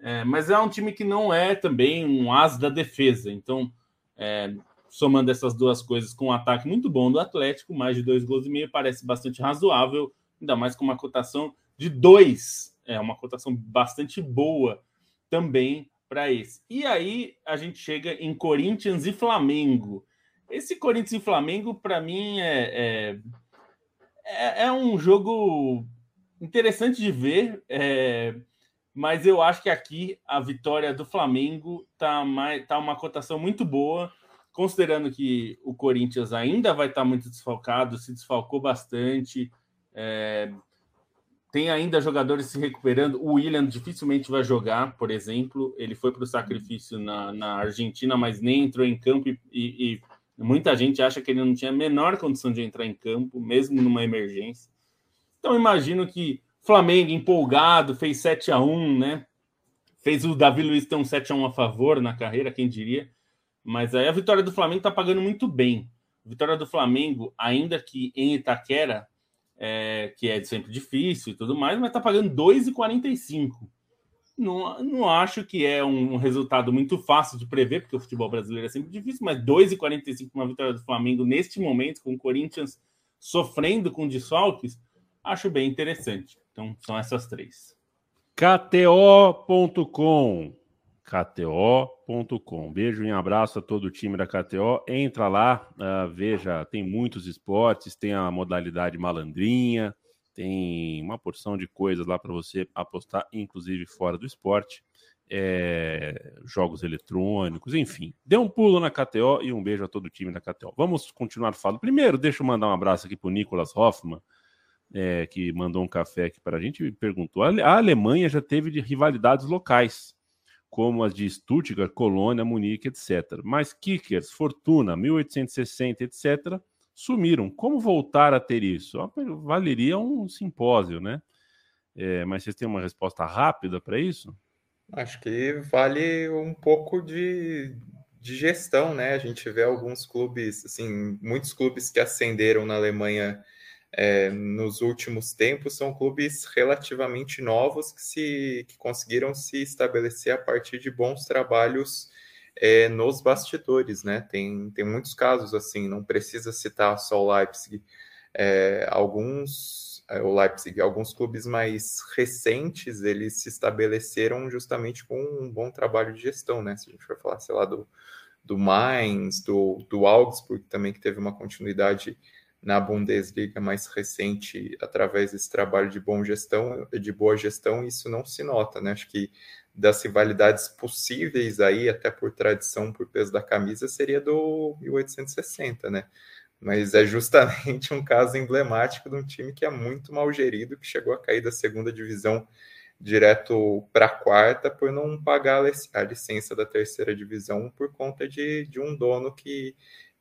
é, mas é um time que não é também um as da defesa. Então, é, somando essas duas coisas com um ataque muito bom do Atlético, mais de dois gols e meio parece bastante razoável, ainda mais com uma cotação de dois, é uma cotação bastante boa também para esse. E aí a gente chega em Corinthians e Flamengo. Esse Corinthians e Flamengo, para mim, é, é, é, é, um jogo interessante de ver, é, mas eu acho que aqui a vitória do Flamengo tá, mais, tá uma cotação muito boa, considerando que o Corinthians ainda vai estar tá muito desfalcado, se desfalcou bastante. É, tem ainda jogadores se recuperando. O William dificilmente vai jogar, por exemplo. Ele foi para o sacrifício na, na, Argentina, mas nem entrou em campo. E, e, e, muita gente acha que ele não tinha a menor condição de entrar em campo, mesmo numa emergência. Então, imagino que Flamengo empolgado, fez 7 a 1 né? Fez o Davi Luiz ter um 7 a 1 a favor na carreira, quem diria. Mas aí a vitória do Flamengo está pagando muito bem. A vitória do Flamengo, ainda que em Itaquera, é, que é sempre difícil e tudo mais, mas está pagando 2,45. Não, não acho que é um resultado muito fácil de prever, porque o futebol brasileiro é sempre difícil, mas 2,45 uma vitória do Flamengo neste momento, com o Corinthians sofrendo com desfalques, acho bem interessante. Então, são essas três. KTO.com. KTO.com. Beijo e abraço a todo o time da KTO. Entra lá, uh, veja, tem muitos esportes, tem a modalidade malandrinha, tem uma porção de coisas lá para você apostar, inclusive fora do esporte. É, jogos eletrônicos, enfim. Dê um pulo na KTO e um beijo a todo o time da KTO. Vamos continuar falando. Primeiro, deixa eu mandar um abraço aqui para o Nicolas Hoffman, é, que mandou um café aqui para a gente e perguntou: a Alemanha já teve rivalidades locais como as de Stuttgart, Colônia, Munique, etc. Mas Kickers, Fortuna, 1860, etc., sumiram. Como voltar a ter isso? Valeria um simpósio, né? É, mas vocês têm uma resposta rápida para isso? Acho que vale um pouco de, de gestão, né? A gente vê alguns clubes, assim, muitos clubes que ascenderam na Alemanha é, nos últimos tempos são clubes relativamente novos que, se, que conseguiram se estabelecer a partir de bons trabalhos é, nos bastidores, né? Tem, tem muitos casos assim, não precisa citar só o Leipzig. É, alguns, é, o Leipzig, alguns clubes mais recentes, eles se estabeleceram justamente com um bom trabalho de gestão, né? Se a gente for falar, sei lá, do, do Mainz, do, do Augsburg também, que teve uma continuidade na Bundesliga mais recente através desse trabalho de bom gestão, de boa gestão, isso não se nota, né? Acho que das rivalidades possíveis aí, até por tradição, por peso da camisa, seria do 1860, né? Mas é justamente um caso emblemático de um time que é muito mal gerido, que chegou a cair da segunda divisão direto para a quarta por não pagar a licença da terceira divisão por conta de, de um dono que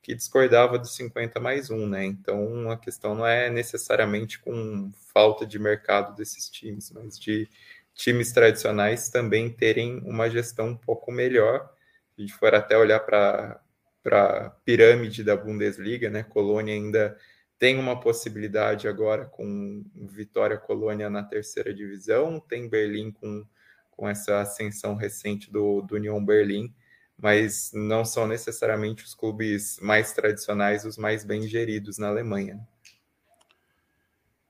que discordava dos 50 mais um, né? Então a questão não é necessariamente com falta de mercado desses times, mas de times tradicionais também terem uma gestão um pouco melhor. Se a gente for até olhar para a pirâmide da Bundesliga, né? Colônia ainda tem uma possibilidade agora com Vitória Colônia na terceira divisão, tem Berlim com, com essa ascensão recente do, do Union Berlim mas não são necessariamente os clubes mais tradicionais os mais bem geridos na Alemanha.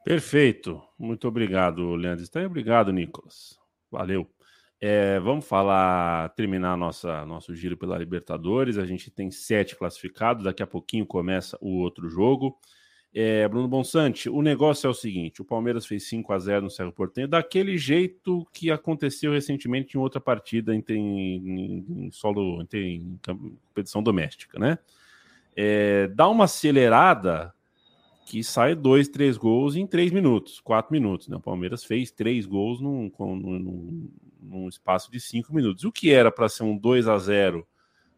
Perfeito. Muito obrigado, Leandro. Obrigado, Nicolas. Valeu. É, vamos falar, terminar nossa, nosso giro pela Libertadores. A gente tem sete classificados. Daqui a pouquinho começa o outro jogo. É, Bruno Bonsante, o negócio é o seguinte: o Palmeiras fez 5 a 0 no Cerro Portenho, daquele jeito que aconteceu recentemente em outra partida em, em, em solo em, em, competição doméstica, né? É, dá uma acelerada que sai dois, três gols em três minutos, quatro minutos. Né? O Palmeiras fez três gols num, num, num espaço de cinco minutos. O que era para ser um 2 a 0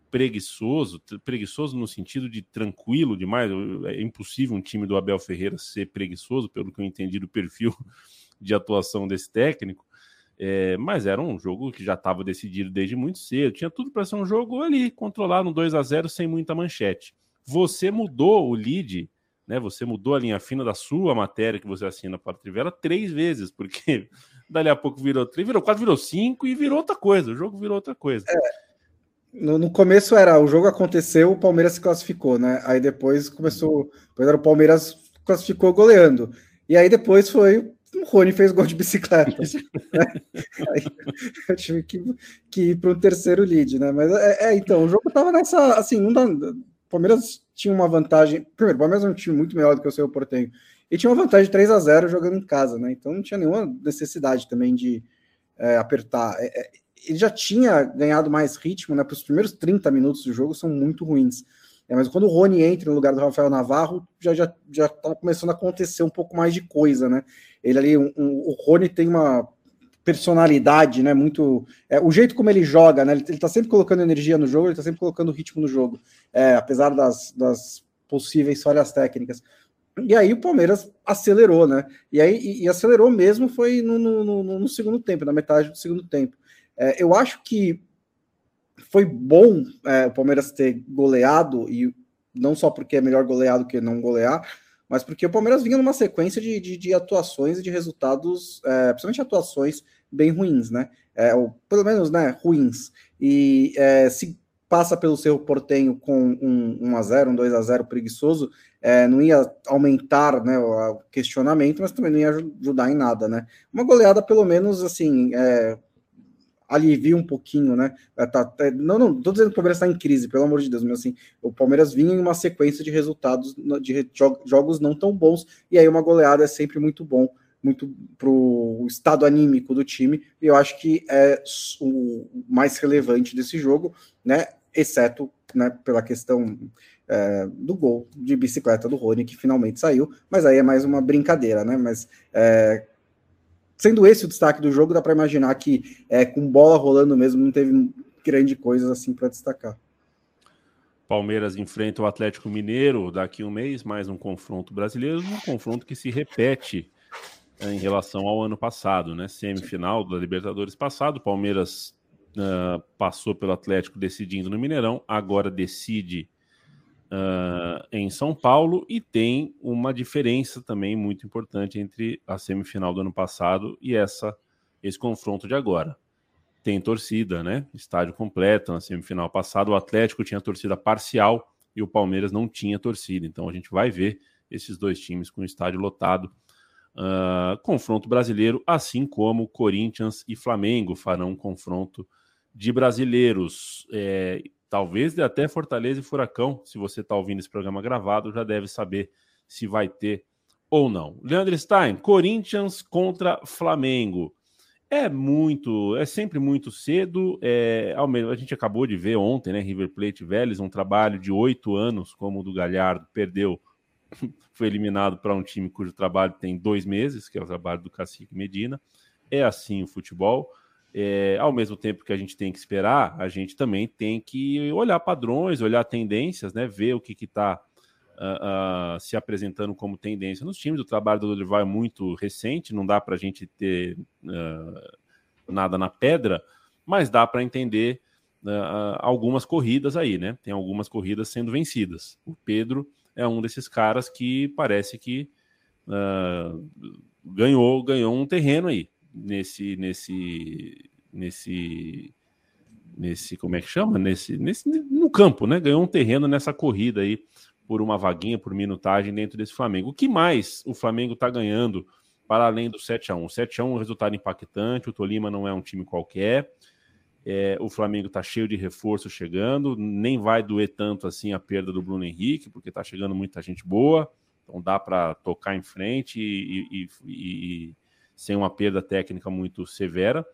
preguiçoso, preguiçoso no sentido de tranquilo demais. É impossível um time do Abel Ferreira ser preguiçoso, pelo que eu entendi do perfil de atuação desse técnico. É, mas era um jogo que já estava decidido desde muito cedo. Tinha tudo para ser um jogo ali, controlado, um 2 a 0 sem muita manchete. Você mudou o lead, né? Você mudou a linha fina da sua matéria que você assina para a Trivela três vezes, porque dali a pouco virou três, virou quatro, virou cinco e virou outra coisa. O jogo virou outra coisa. É. No, no, começo era o jogo aconteceu, o Palmeiras se classificou, né? Aí depois começou, depois era o Palmeiras classificou goleando. E aí depois foi o Rony fez gol de bicicleta. né? Aí eu tive que, que ir para o terceiro lead, né? Mas é, é, então, o jogo tava nessa assim, não dá, o Palmeiras tinha uma vantagem. Primeiro, o Palmeiras é um time muito melhor do que o seu Portenho. E tinha uma vantagem de 3 a 0 jogando em casa, né? Então não tinha nenhuma necessidade também de é, apertar. É, é ele já tinha ganhado mais ritmo, né? Para os primeiros 30 minutos do jogo são muito ruins. É, mas quando o Rony entra no lugar do Rafael Navarro, já já já tá começando a acontecer um pouco mais de coisa, né? Ele ali, um, um, o Rony tem uma personalidade, né? Muito é, o jeito como ele joga, né? Ele, ele tá sempre colocando energia no jogo, ele tá sempre colocando ritmo no jogo, é, apesar das, das possíveis falhas técnicas. E aí o Palmeiras acelerou, né? E aí e, e acelerou mesmo foi no, no, no, no segundo tempo, na metade do segundo tempo. É, eu acho que foi bom é, o Palmeiras ter goleado, e não só porque é melhor goleado que não golear, mas porque o Palmeiras vinha numa sequência de, de, de atuações e de resultados, é, principalmente atuações bem ruins, né? É, ou pelo menos né, ruins. E é, se passa pelo seu Portenho com um 1x0, um 2x0 preguiçoso, é, não ia aumentar né, o questionamento, mas também não ia ajudar em nada, né? Uma goleada, pelo menos, assim, é, alivia um pouquinho, né? Tá, tá, não, não, tô dizendo que o Palmeiras está em crise, pelo amor de Deus, mas assim, o Palmeiras vinha em uma sequência de resultados de jogos não tão bons, e aí uma goleada é sempre muito bom, muito pro estado anímico do time, e eu acho que é o mais relevante desse jogo, né? Exceto né, pela questão é, do gol de bicicleta do Rony, que finalmente saiu, mas aí é mais uma brincadeira, né? Mas é, sendo esse o destaque do jogo, dá para imaginar que é, com bola rolando mesmo, não teve grande coisa assim para destacar. Palmeiras enfrenta o Atlético Mineiro daqui um mês, mais um confronto brasileiro, um confronto que se repete é, em relação ao ano passado, né? Semifinal da Libertadores passado, Palmeiras uh, passou pelo Atlético decidindo no Mineirão, agora decide uh, em São Paulo e tem uma diferença também muito importante entre a semifinal do ano passado e essa esse confronto de agora. Tem torcida, né? Estádio completo na semifinal passada. O Atlético tinha torcida parcial e o Palmeiras não tinha torcida. Então a gente vai ver esses dois times com o estádio lotado. Uh, confronto brasileiro, assim como Corinthians e Flamengo farão um confronto de brasileiros. É, talvez dê até Fortaleza e Furacão. Se você está ouvindo esse programa gravado, já deve saber se vai ter ou não. Leandro Stein, Corinthians contra Flamengo. É muito, é sempre muito cedo. É, ao menos a gente acabou de ver ontem, né? River Plate Vélez, um trabalho de oito anos, como o do Galhardo, perdeu, foi eliminado para um time cujo trabalho tem dois meses, que é o trabalho do Cacique Medina. É assim o futebol é, ao mesmo tempo que a gente tem que esperar, a gente também tem que olhar padrões, olhar tendências, né? Ver o que está uh, uh, se apresentando como tendência nos times. O trabalho do Dorival é muito recente, não dá para a gente ter uh, nada na pedra, mas dá para entender algumas corridas aí, né? Tem algumas corridas sendo vencidas. O Pedro é um desses caras que parece que ganhou, ganhou um terreno aí nesse nesse nesse nesse como é que chama nesse nesse no campo, né? Ganhou um terreno nessa corrida aí por uma vaguinha por minutagem dentro desse Flamengo. O que mais o Flamengo está ganhando para além do 7 a 1? 7 a 1 é um resultado impactante. O Tolima não é um time qualquer. É, o Flamengo está cheio de reforço chegando, nem vai doer tanto assim a perda do Bruno Henrique, porque está chegando muita gente boa, então dá para tocar em frente e, e, e, sem uma perda técnica muito severa.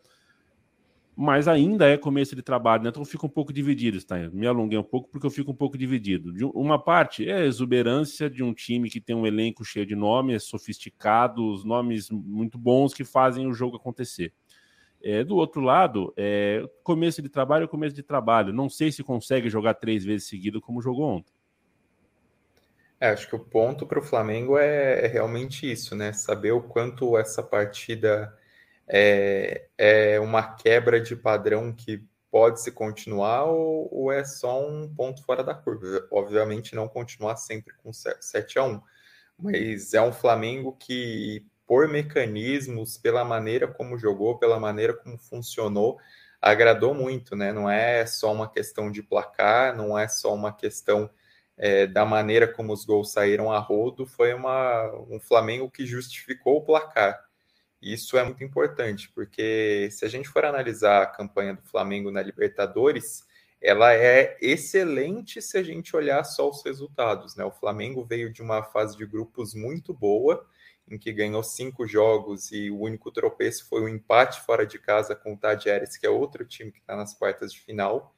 Mas ainda é começo de trabalho, né? Então eu fico um pouco dividido, tá? Me alonguei um pouco porque eu fico um pouco dividido. De uma parte é a exuberância de um time que tem um elenco cheio de nomes, sofisticados, nomes muito bons que fazem o jogo acontecer. É, do outro lado, é, começo de trabalho é começo de trabalho. Não sei se consegue jogar três vezes seguido como jogou ontem. É, acho que o ponto para o Flamengo é, é, realmente isso, né? Saber o quanto essa partida é, é uma quebra de padrão que pode se continuar ou, ou, é só um ponto fora da curva. Obviamente não continuar sempre com 7 a 1 mas é um Flamengo que, por mecanismos, pela maneira como jogou, pela maneira como funcionou, agradou muito, né? Não é só uma questão de placar, não é só uma questão é, da maneira como os gols saíram a rodo, foi uma, um Flamengo que justificou o placar. Isso é muito importante, porque se a gente for analisar a campanha do Flamengo na Libertadores, ela é excelente se a gente olhar só os resultados. Né? O Flamengo veio de uma fase de grupos muito boa, em que ganhou cinco jogos e o único tropeço foi o um empate fora de casa com o Tadieres, que é outro time que está nas quartas de final.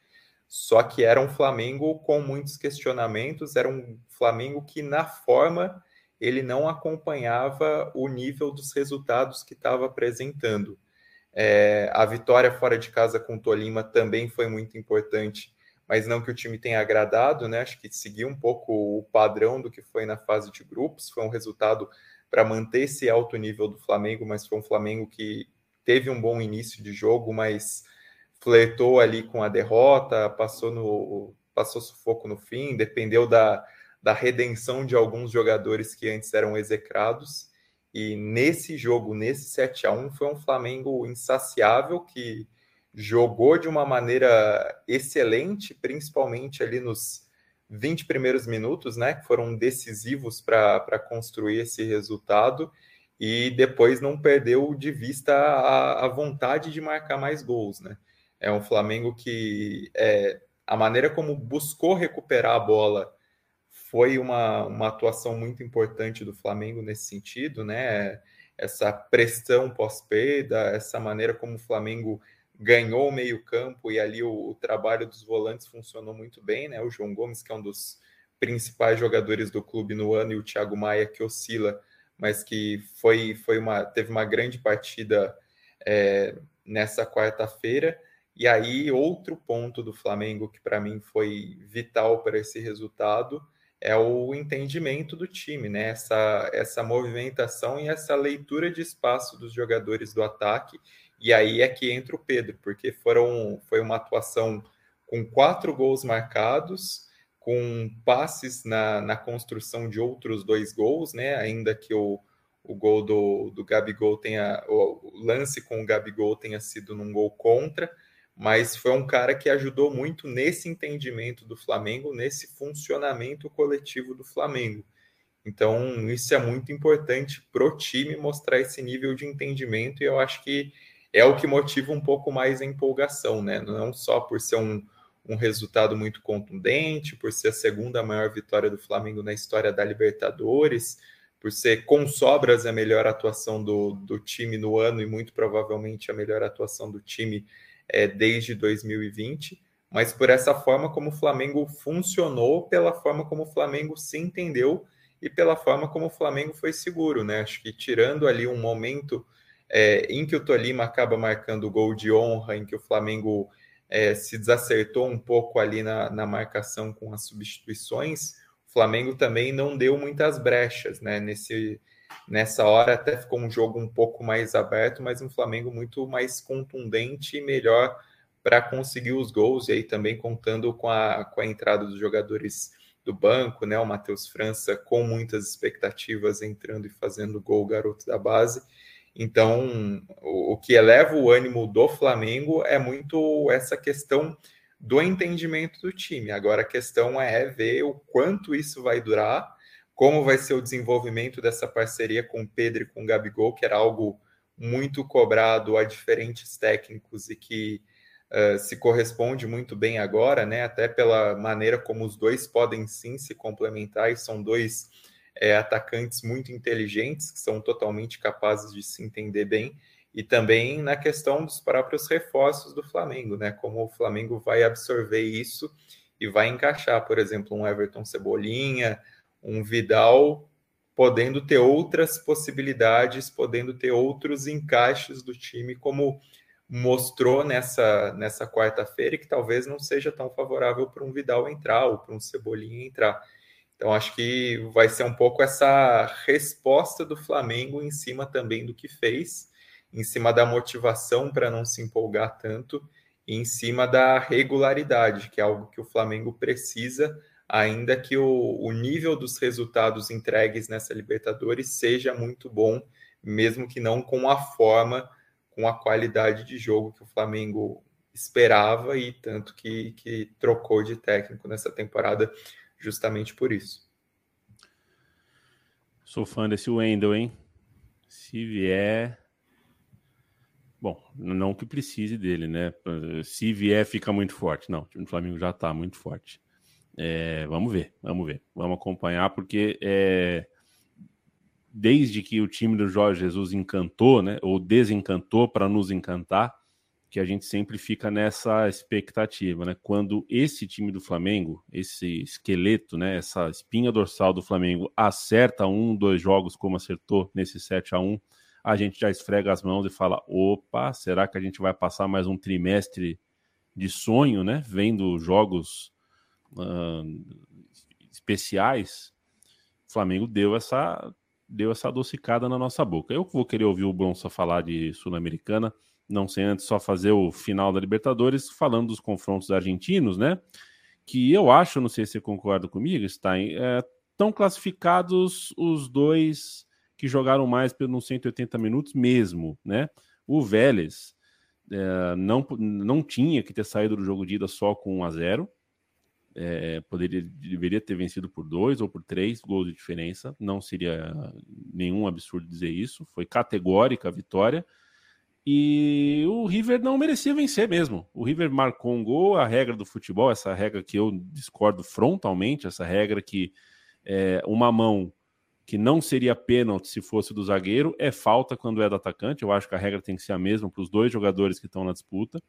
Só que era um Flamengo com muitos questionamentos, era um Flamengo que, na forma, ele não acompanhava o nível dos resultados que estava apresentando. É, a vitória fora de casa com o Tolima também foi muito importante, mas não que o time tenha agradado, né? Acho que seguiu um pouco o padrão do que foi na fase de grupos. Foi um resultado para manter esse alto nível do Flamengo, mas foi um Flamengo que teve um bom início de jogo, mas flertou ali com a derrota, passou no passou sufoco no fim, dependeu da, da redenção de alguns jogadores que antes eram execrados. E nesse jogo, nesse 7 a 1 foi um Flamengo insaciável que jogou de uma maneira excelente, principalmente ali nos 20 primeiros minutos, né, que foram decisivos para construir esse resultado, e depois não perdeu de vista a, a, vontade de marcar mais gols, né? É um Flamengo que é, a maneira como buscou recuperar a bola foi uma, uma atuação muito importante do Flamengo nesse sentido, né? Essa pressão pós-perda, essa maneira como o Flamengo ganhou o meio-campo e ali o, o, trabalho dos volantes funcionou muito bem, né? O João Gomes, que é um dos principais jogadores do clube no ano, e o Thiago Maia, que oscila, mas que foi, foi uma, teve uma grande partida é, nessa quarta-feira. E aí, outro ponto do Flamengo que para mim foi vital para esse resultado é o entendimento do time, né? Essa, essa movimentação e essa leitura de espaço dos jogadores do ataque e aí é que entra o Pedro, porque foram, foi uma atuação com quatro gols marcados, com passes na, na construção de outros dois gols, né? Ainda que o, o gol do, do Gabigol tenha, o lance com o Gabigol tenha sido num gol contra, mas foi um cara que ajudou muito nesse entendimento do Flamengo, nesse funcionamento coletivo do Flamengo. Então, isso é muito importante para o time mostrar esse nível de entendimento, e eu acho que é o que motiva um pouco mais a empolgação, né? Não só por ser um, um resultado muito contundente, por ser a segunda maior vitória do Flamengo na história da Libertadores, por ser com sobras a melhor atuação do, do time no ano e muito provavelmente a melhor atuação do time é, desde 2020, mas por essa forma como o Flamengo funcionou, pela forma como o Flamengo se entendeu e pela forma como o Flamengo foi seguro, né? Acho que tirando ali um momento é, em que o Tolima acaba marcando o gol de honra, em que o Flamengo é, se desacertou um pouco ali na, na marcação com as substituições, o Flamengo também não deu muitas brechas, né? Nesse, nessa hora até ficou um jogo um pouco mais aberto, mas um Flamengo muito mais contundente e melhor para conseguir os gols, e aí também contando com a, com a entrada dos jogadores do banco, né? O Matheus França com muitas expectativas entrando e fazendo gol, garoto da base. Então, o, que eleva o ânimo do Flamengo é muito essa questão do entendimento do time. Agora, a questão é ver o quanto isso vai durar, como vai ser o desenvolvimento dessa parceria com o Pedro e com o Gabigol, que era algo muito cobrado a diferentes técnicos e que uh, se corresponde muito bem agora, né? Até pela maneira como os dois podem sim se complementar e são dois é, atacantes muito inteligentes, que são totalmente capazes de se entender bem, e também na questão dos próprios reforços do Flamengo, né? Como o Flamengo vai absorver isso e vai encaixar, por exemplo, um Everton Cebolinha, um Vidal, podendo ter outras possibilidades, podendo ter outros encaixes do time, como mostrou nessa, nessa quarta-feira, e que talvez não seja tão favorável para um Vidal entrar ou para um Cebolinha entrar. Então, acho que vai ser um pouco essa resposta do Flamengo em cima também do que fez, em cima da motivação para não se empolgar tanto, e em cima da regularidade, que é algo que o Flamengo precisa, ainda que o, o nível dos resultados entregues nessa Libertadores seja muito bom, mesmo que não com a forma, com a qualidade de jogo que o Flamengo esperava e tanto que, que trocou de técnico nessa temporada justamente por isso. Sou fã desse Wendel, hein? Se vier. Bom, não que precise dele, né? Se vier, fica muito forte. Não, o time do Flamengo já tá muito forte. É, vamos ver, vamos ver. Vamos acompanhar, porque é, desde que o time do Jorge Jesus encantou, né? Ou desencantou para nos encantar, que a gente sempre fica nessa expectativa, né? Quando esse time do Flamengo, esse esqueleto, né, essa espinha dorsal do Flamengo acerta um, dois jogos como acertou nesse 7 a 1, a gente já esfrega as mãos e fala: "Opa, será que a gente vai passar mais um trimestre de sonho, né, vendo jogos uh, especiais?" O Flamengo deu essa deu essa adocicada na nossa boca. Eu vou querer ouvir o Bronça falar de Sul-Americana não sem antes só fazer o final da Libertadores, falando dos confrontos argentinos, né? Que eu acho, não sei se você concorda comigo, Stein, estão é, classificados os dois que jogaram mais pelos 180 minutos mesmo, né? O Vélez é, não, não tinha que ter saído do jogo de ida só com 1 a 0 é, poderia, deveria ter vencido por dois ou por três gols de diferença. Não seria nenhum absurdo dizer isso. Foi categórica a vitória. E o River não merecia vencer mesmo. O River marcou um gol, a regra do futebol, essa regra que eu discordo frontalmente, essa regra que é, uma mão que não seria pênalti se fosse do zagueiro, é falta quando é do atacante. Eu acho que a regra tem que ser a mesma para os dois jogadores que estão na disputa.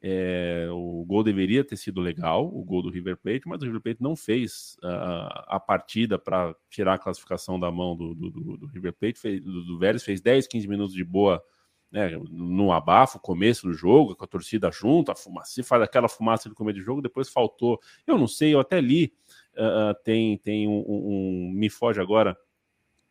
É, o gol deveria ter sido legal, o gol do River Plate, mas o River Plate não fez uh, a partida para tirar a classificação da mão do, do, do, do River Plate, fez, do, do Vélez, fez 10, 15 minutos de boa né, no abafo, começo do jogo, com a torcida junto, a fumaça, faz aquela fumaça de começo de jogo, depois faltou. Eu não sei, eu até li, uh, tem, tem um, um, um, Me foge agora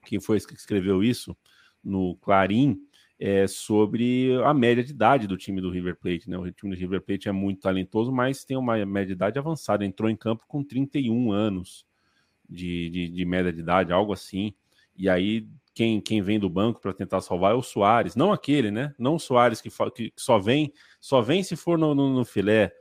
quem foi que escreveu isso no Clarim é, sobre a média de idade do time do River Plate. Né? O time do River Plate é muito talentoso, mas tem uma média de idade avançada. Entrou em campo com 31 anos de, de, de média de idade, algo assim. E aí, quem, quem vem do banco para tentar salvar é o Soares, não aquele, né? Não o Soares que, que só vem só vem se for no, no, no filé.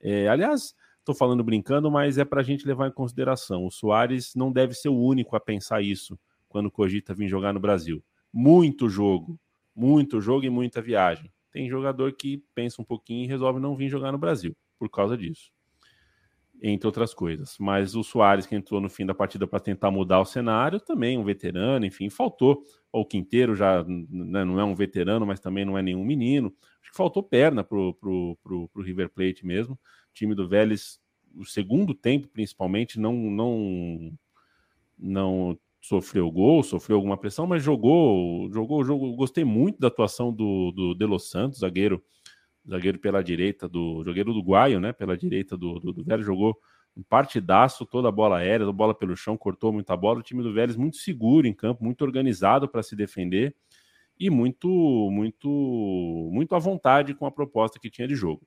É, aliás, estou falando brincando, mas é para a gente levar em consideração. O Soares não deve ser o único a pensar isso quando cogita vir jogar no Brasil. Muito jogo, muito jogo e muita viagem. Tem jogador que pensa um pouquinho e resolve não vir jogar no Brasil por causa disso, entre outras coisas. Mas o Soares, que entrou no fim da partida para tentar mudar o cenário, também um veterano, enfim, faltou. O Quinteiro já né, não é um veterano, mas também não é nenhum menino. Acho que faltou perna pro, pro, pro, pro River Plate mesmo. O time do Vélez, o segundo tempo principalmente, não não não sofreu gol, sofreu alguma pressão, mas jogou, jogou, jogou. Gostei muito da atuação do, do De Los Santos, zagueiro, zagueiro pela direita do zagueiro uruguaio, né? Pela direita do, do, do Vélez, jogou um partidaço, toda a bola aérea, bola pelo chão, cortou muita bola. O time do Vélez muito seguro em campo, muito organizado para se defender e muito, muito, muito à vontade com a proposta que tinha de jogo.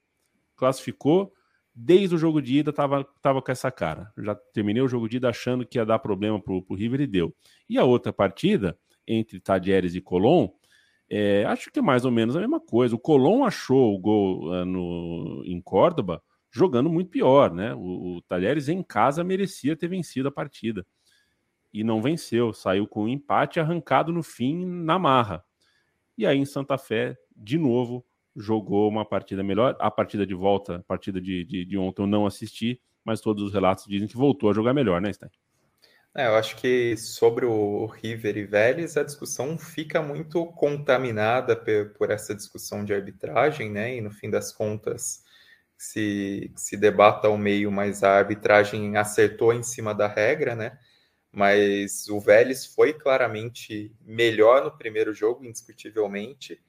Classificou, desde o jogo de ida tava, tava com essa cara. Já terminei o jogo de ida achando que ia dar problema pro, pro River e deu. E a outra partida, entre Tadieres e Colom, é, acho que é mais ou menos a mesma coisa. O Colom achou o gol uh, no, em Córdoba jogando muito pior, né? O, o em casa merecia ter vencido a partida. E não venceu, saiu com um empate arrancado no fim na marra. E aí em Santa Fé, de novo, jogou uma partida melhor. A partida de volta, a partida de, de, de ontem eu não assisti, mas todos os relatos dizem que voltou a jogar melhor, né, Stein? É, eu acho que sobre o River e Vélez, a discussão fica muito contaminada por essa discussão de arbitragem, né? E no fim das contas, se, se debata ao meio, mas a arbitragem acertou em cima da regra, né? Mas o Vélez foi claramente melhor no primeiro jogo, indiscutivelmente.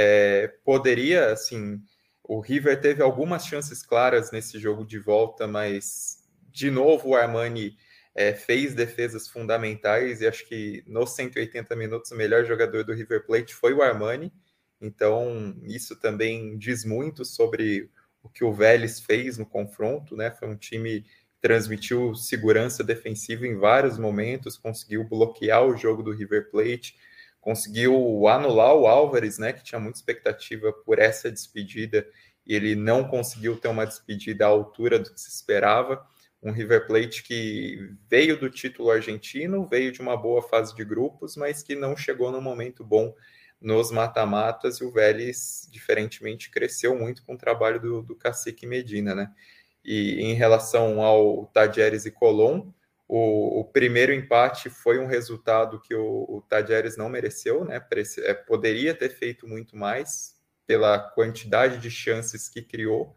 É, poderia, assim, o River teve algumas chances claras nesse jogo de volta, mas de novo o Armani é, fez defesas fundamentais e acho que nos 180 minutos o melhor jogador do River Plate foi o Armani. Então isso também diz muito sobre o que o Vélez fez no confronto, né? Foi um time que transmitiu segurança defensiva em vários momentos, conseguiu bloquear o jogo do River Plate conseguiu anular o Álvares, né, que tinha muita expectativa por essa despedida, e ele não conseguiu ter uma despedida à altura do que se esperava. Um River Plate que veio do título argentino, veio de uma boa fase de grupos, mas que não chegou no momento bom nos mata-matas, e o Vélez, diferentemente, cresceu muito com o trabalho do, do Cacique Medina, né? E em relação ao Tadieres e Colom, o, o, primeiro empate foi um resultado que o, o não mereceu, né? É, poderia ter feito muito mais pela quantidade de chances que criou.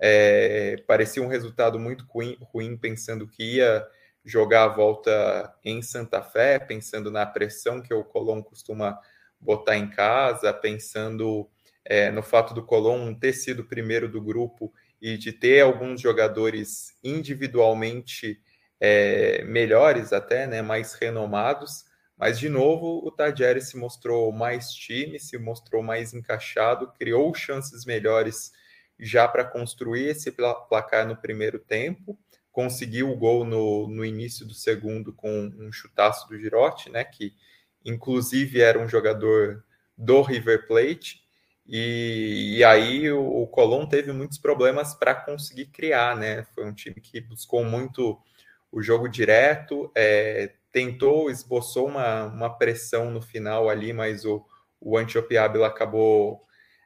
É, parecia um resultado muito ruim, ruim, pensando que ia jogar a volta em Santa Fé, pensando na pressão que o Colom costuma botar em casa, pensando é, no fato do Colom ter sido primeiro do grupo e de ter alguns jogadores individualmente é, melhores até, né, mais renomados, mas de novo o Tadjeri se mostrou mais time, se mostrou mais encaixado, criou chances melhores já para construir esse placar no primeiro tempo, conseguiu o gol no, no início do segundo com um chutaço do Girotti, né, que inclusive era um jogador do River Plate, E, e aí o, o Colón teve muitos problemas para conseguir criar, né? Foi um time que buscou muito o jogo direto, é, tentou, esboçou uma, uma pressão no final ali, mas o, o Antiope acabou,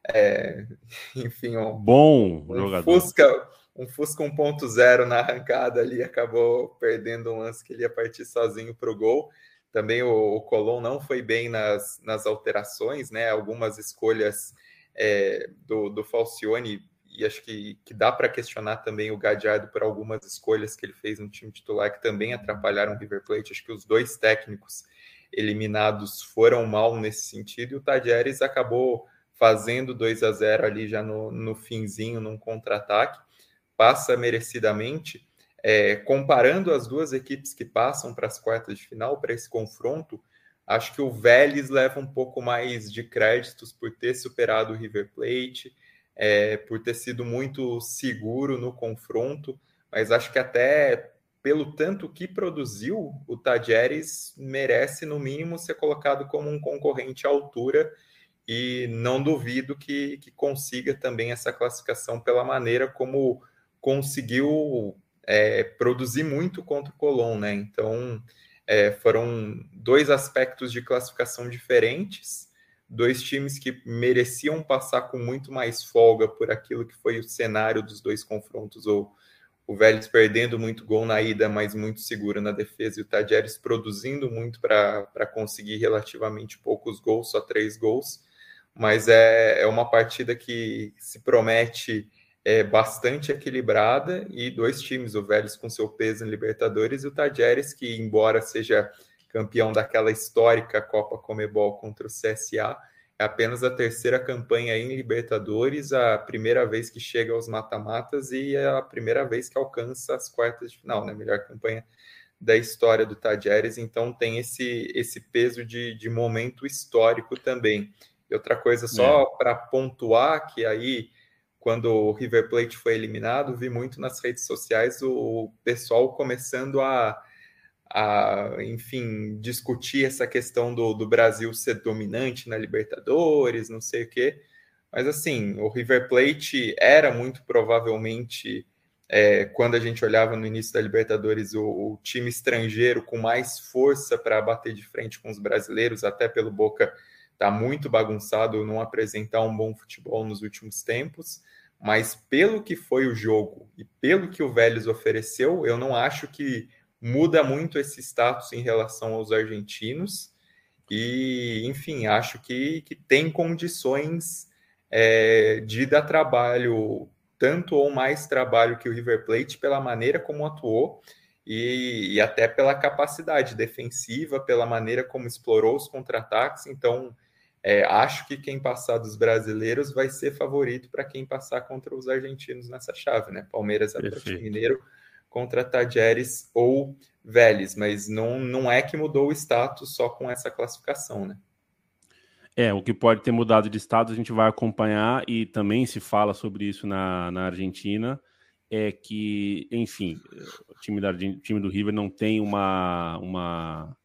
é, enfim, um, bom um jogador. Fusca, um Fusca 1.0 na arrancada ali, acabou perdendo um lance que ele ia partir sozinho para o gol. Também o, o Colom não foi bem nas, nas alterações, né? Algumas escolhas é, do, do Falcione, e acho que, que dá para questionar também o Gadiardo por algumas escolhas que ele fez no time titular que também atrapalharam o River Plate. Acho que os dois técnicos eliminados foram mal nesse sentido, e o Tadieres acabou fazendo 2 a 0 ali já no, no finzinho, num contra-ataque, passa merecidamente. É, comparando as duas equipes que passam para as quartas de final, para esse confronto, acho que o Vélez leva um pouco mais de créditos por ter superado o River Plate, é, por ter sido muito seguro no confronto, mas acho que até pelo tanto que produziu, o Tajeres merece, no mínimo, ser colocado como um concorrente à altura e não duvido que, que consiga também essa classificação pela maneira como conseguiu é, produzir muito contra o Colón, né? Então é, foram dois aspectos de classificação diferentes, dois times que mereciam passar com muito mais folga por aquilo que foi o cenário dos dois confrontos, ou o Vélez perdendo muito gol na ida, mas muito seguro na defesa, e o Tadjeres produzindo muito para conseguir relativamente poucos gols, só três gols. Mas é, é uma partida que se promete é bastante equilibrada e dois times, o Vélez com seu peso em Libertadores e o Tajeres, que embora seja campeão daquela histórica Copa Comebol contra o CSA, é apenas a terceira campanha em Libertadores, a primeira vez que chega aos mata-matas e é a primeira vez que alcança as quartas de final, né? Melhor campanha da história do Tajeres, então tem esse, esse peso de, de momento histórico também. E outra coisa, só é. para pontuar, que aí quando o River Plate foi eliminado, vi muito nas redes sociais o, pessoal começando a, a, enfim, discutir essa questão do, do Brasil ser dominante na Libertadores, não sei o quê. Mas assim, o River Plate era muito provavelmente, é, quando a gente olhava no início da Libertadores, o, o time estrangeiro com mais força para bater de frente com os brasileiros, até pelo Boca tá muito bagunçado, não apresentar um bom futebol nos últimos tempos mas pelo que foi o jogo e pelo que o Vélez ofereceu, eu não acho que muda muito esse status em relação aos argentinos. E, enfim, acho que, que tem condições é, de dar trabalho, tanto ou mais trabalho que o River Plate, pela maneira como atuou e, e até pela capacidade defensiva, pela maneira como explorou os contra-ataques. Então, é, acho que quem passar dos brasileiros vai ser favorito para quem passar contra os argentinos nessa chave, né? Palmeiras, Atlético Mineiro contra Tajeres ou Vélez, mas não, não é que mudou o status só com essa classificação, né? É, o que pode ter mudado de status a gente vai acompanhar e também se fala sobre isso na, na Argentina, é que, enfim, o time, da, o time do River não tem uma, uma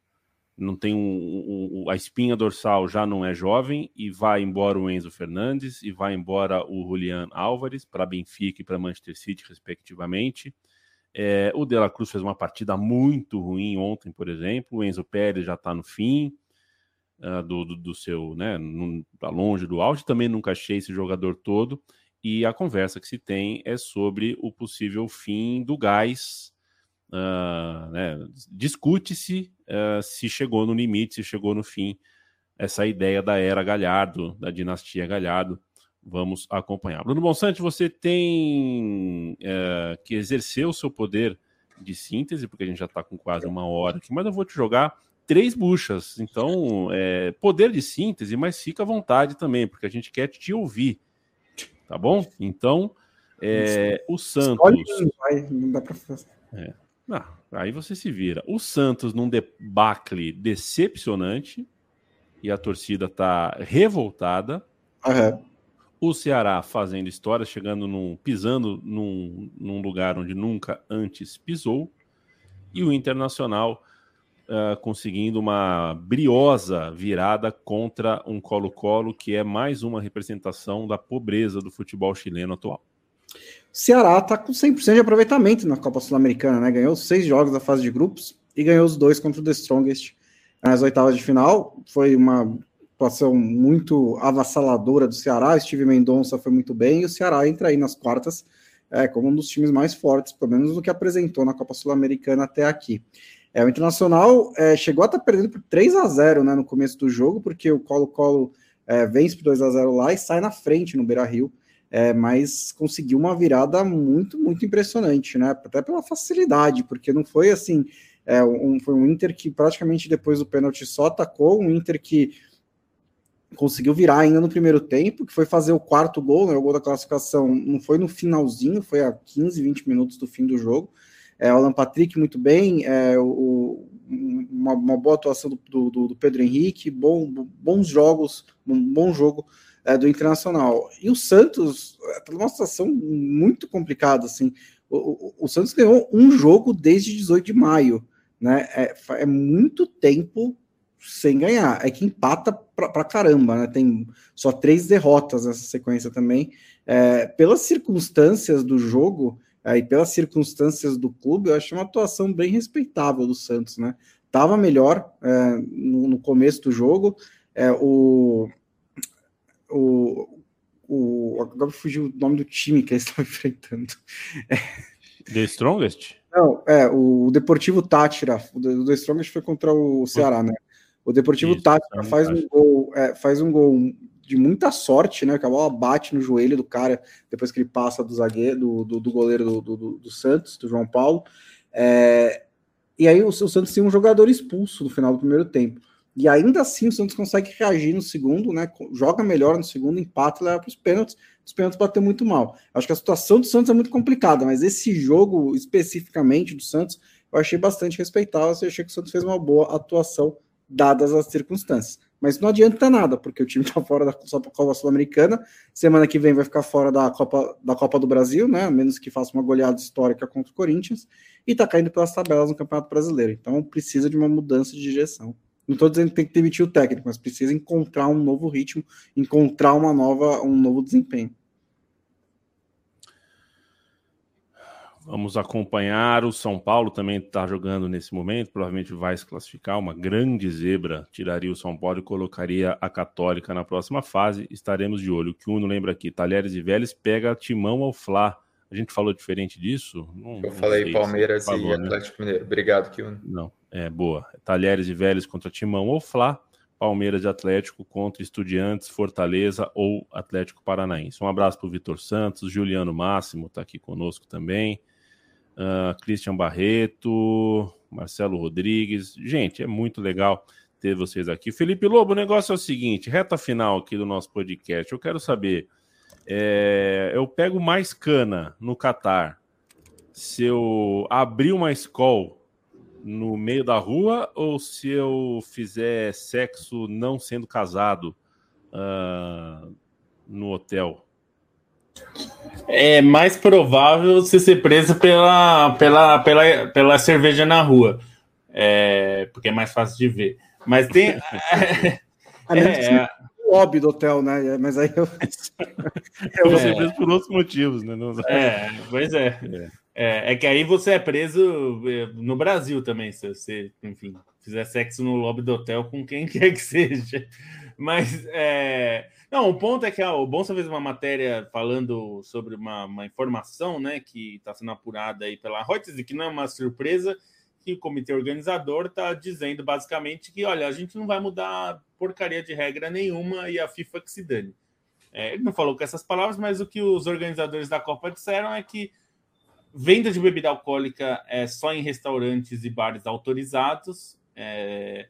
não tem um, um, a espinha dorsal já não é jovem e vai embora o Enzo Fernandes e vai embora o Julian Álvares para Benfica e para Manchester City respectivamente. É, o De La Cruz fez uma partida muito ruim ontem, por exemplo. O Enzo Pérez já está no fim uh, do, do, do, seu, né? Está longe do auge. Também nunca achei esse jogador todo. E a conversa que se tem é sobre o possível fim do gás Uh, né, Discute-se uh, se chegou no limite, se chegou no fim essa ideia da era Galhardo, da dinastia Galhardo. Vamos acompanhar. Bruno Bonsante, você tem uh, que exercer o seu poder de síntese, porque a gente já está com quase uma hora aqui, mas eu vou te jogar três buchas. Então, é, poder de síntese, mas fica à vontade também, porque a gente quer te ouvir. Tá bom? Então, é, o Santos. Vai, não dá para fazer. É. Ah, aí você se vira. O Santos num debacle decepcionante e a torcida tá revoltada. Uhum. O Ceará fazendo história, chegando num, pisando num, num lugar onde nunca antes pisou. E o Internacional uh, conseguindo uma briosa virada contra um Colo-Colo, que é mais uma representação da pobreza do futebol chileno atual. Ceará está com 100% de aproveitamento na Copa Sul-Americana, né? Ganhou seis jogos da fase de grupos e ganhou os dois contra o The Strongest nas oitavas de final. Foi uma atuação muito avassaladora do Ceará. Steve Mendonça foi muito bem e o Ceará entra aí nas quartas é, como um dos times mais fortes, pelo menos do que apresentou na Copa Sul-Americana até aqui. É, o Internacional é, chegou a estar tá perdendo por 3 a 0 né, no começo do jogo, porque o Colo-Colo é, vence por 2 a 0 lá e sai na frente no Beira Rio. É, mas conseguiu uma virada muito, muito impressionante, né? Até pela facilidade, porque não foi assim. É, um, foi um Inter que praticamente depois do pênalti só atacou, um Inter que conseguiu virar ainda no primeiro tempo, que foi fazer o quarto gol, né, o gol da classificação, não foi no finalzinho, foi a 15, 20 minutos do fim do jogo. É, o Alan Patrick muito bem, é, o, uma, uma, boa atuação do, do, do, Pedro Henrique, bom, bons jogos, um bom jogo é, do Internacional. E o Santos está numa situação muito complicada, assim, o, o, o, Santos ganhou um jogo desde 18 de maio, né, é, é muito tempo sem ganhar. É que empata pra, pra caramba, né? Tem só três derrotas nessa sequência também. É, pelas circunstâncias do jogo é, e pelas circunstâncias do clube, eu acho uma atuação bem respeitável do Santos, né? Tava melhor é, no, no, começo do jogo. É, o, o, o, agora fugiu o nome do time que eles estão enfrentando. The Strongest? Não, é, o Deportivo Tátira, o The Strongest foi contra o Ceará, né? O Deportivo Isso, Tática faz um, gol, é, faz um gol de muita sorte, né? Que a bola bate no joelho do cara depois que ele passa do zagueiro, do, do, do goleiro do, do, do, Santos, do João Paulo. É, e aí o, o, Santos tem um jogador expulso no final do primeiro tempo. E ainda assim o Santos consegue reagir no segundo, né? Joga melhor no segundo, empata e leva para os pênaltis. Os pênaltis bateu muito mal. Acho que a situação do Santos é muito complicada, mas esse jogo especificamente do Santos eu achei bastante respeitável. Eu achei que o Santos fez uma boa atuação dadas as circunstâncias. Mas não adianta nada, porque o time está fora da Copa Sul-Americana. Semana que vem vai ficar fora da Copa, da Copa do Brasil, né? A menos que faça uma goleada histórica contra o Corinthians. E está caindo pelas tabelas no Campeonato Brasileiro. Então precisa de uma mudança de direção. Não estou dizendo que tem que demitir o técnico, mas precisa encontrar um novo ritmo, encontrar uma nova, um novo desempenho. Vamos acompanhar. O São Paulo também está jogando nesse momento, provavelmente vai se classificar. Uma grande zebra tiraria o São Paulo e colocaria a Católica na próxima fase. Estaremos de olho. O que Uno lembra aqui: Talheres e Vélez pega Timão ao Fla. A gente falou diferente disso? Não, Eu falei Palmeiras falou, e né? Atlético Mineiro. Obrigado, Kiuno. Não, é boa. Talheres e Vélez contra Timão ou Fla. Palmeiras e Atlético contra Estudiantes, Fortaleza ou Atlético Paranaense. Um abraço para o Vitor Santos, Juliano Máximo está aqui conosco também uh, Christian Barreto, Marcelo Rodrigues. Gente, é muito legal ter vocês aqui. Felipe Lobo, o negócio é o seguinte: reta final aqui do nosso podcast. Eu quero saber. É, eu pego mais cana no Catar se eu abrir uma escola no meio da rua ou se eu fizer sexo não sendo casado uh, no hotel? É mais provável você ser preso pela, pela, pela, pela cerveja na rua, é, porque é mais fácil de ver. Mas tem. é, é, o lobby do hotel, né? Mas aí eu. eu vou ser preso por outros motivos, né? Não... É, pois é. é. É, é que aí você é preso é, no Brasil também, se você, enfim, fizer sexo no lobby do hotel com quem quer que seja. Mas é, não, o ponto é que o Bonsa fez uma matéria falando sobre uma, uma informação né, que está sendo apurada aí pela Reuters e que não é uma surpresa que o comitê organizador está dizendo basicamente que, olha, a gente não vai mudar porcaria de regra nenhuma e a FIFA que se dane. É, ele não falou com essas palavras, mas o que os organizadores da Copa disseram é que venda de bebida alcoólica é só em restaurantes e bares autorizados. É,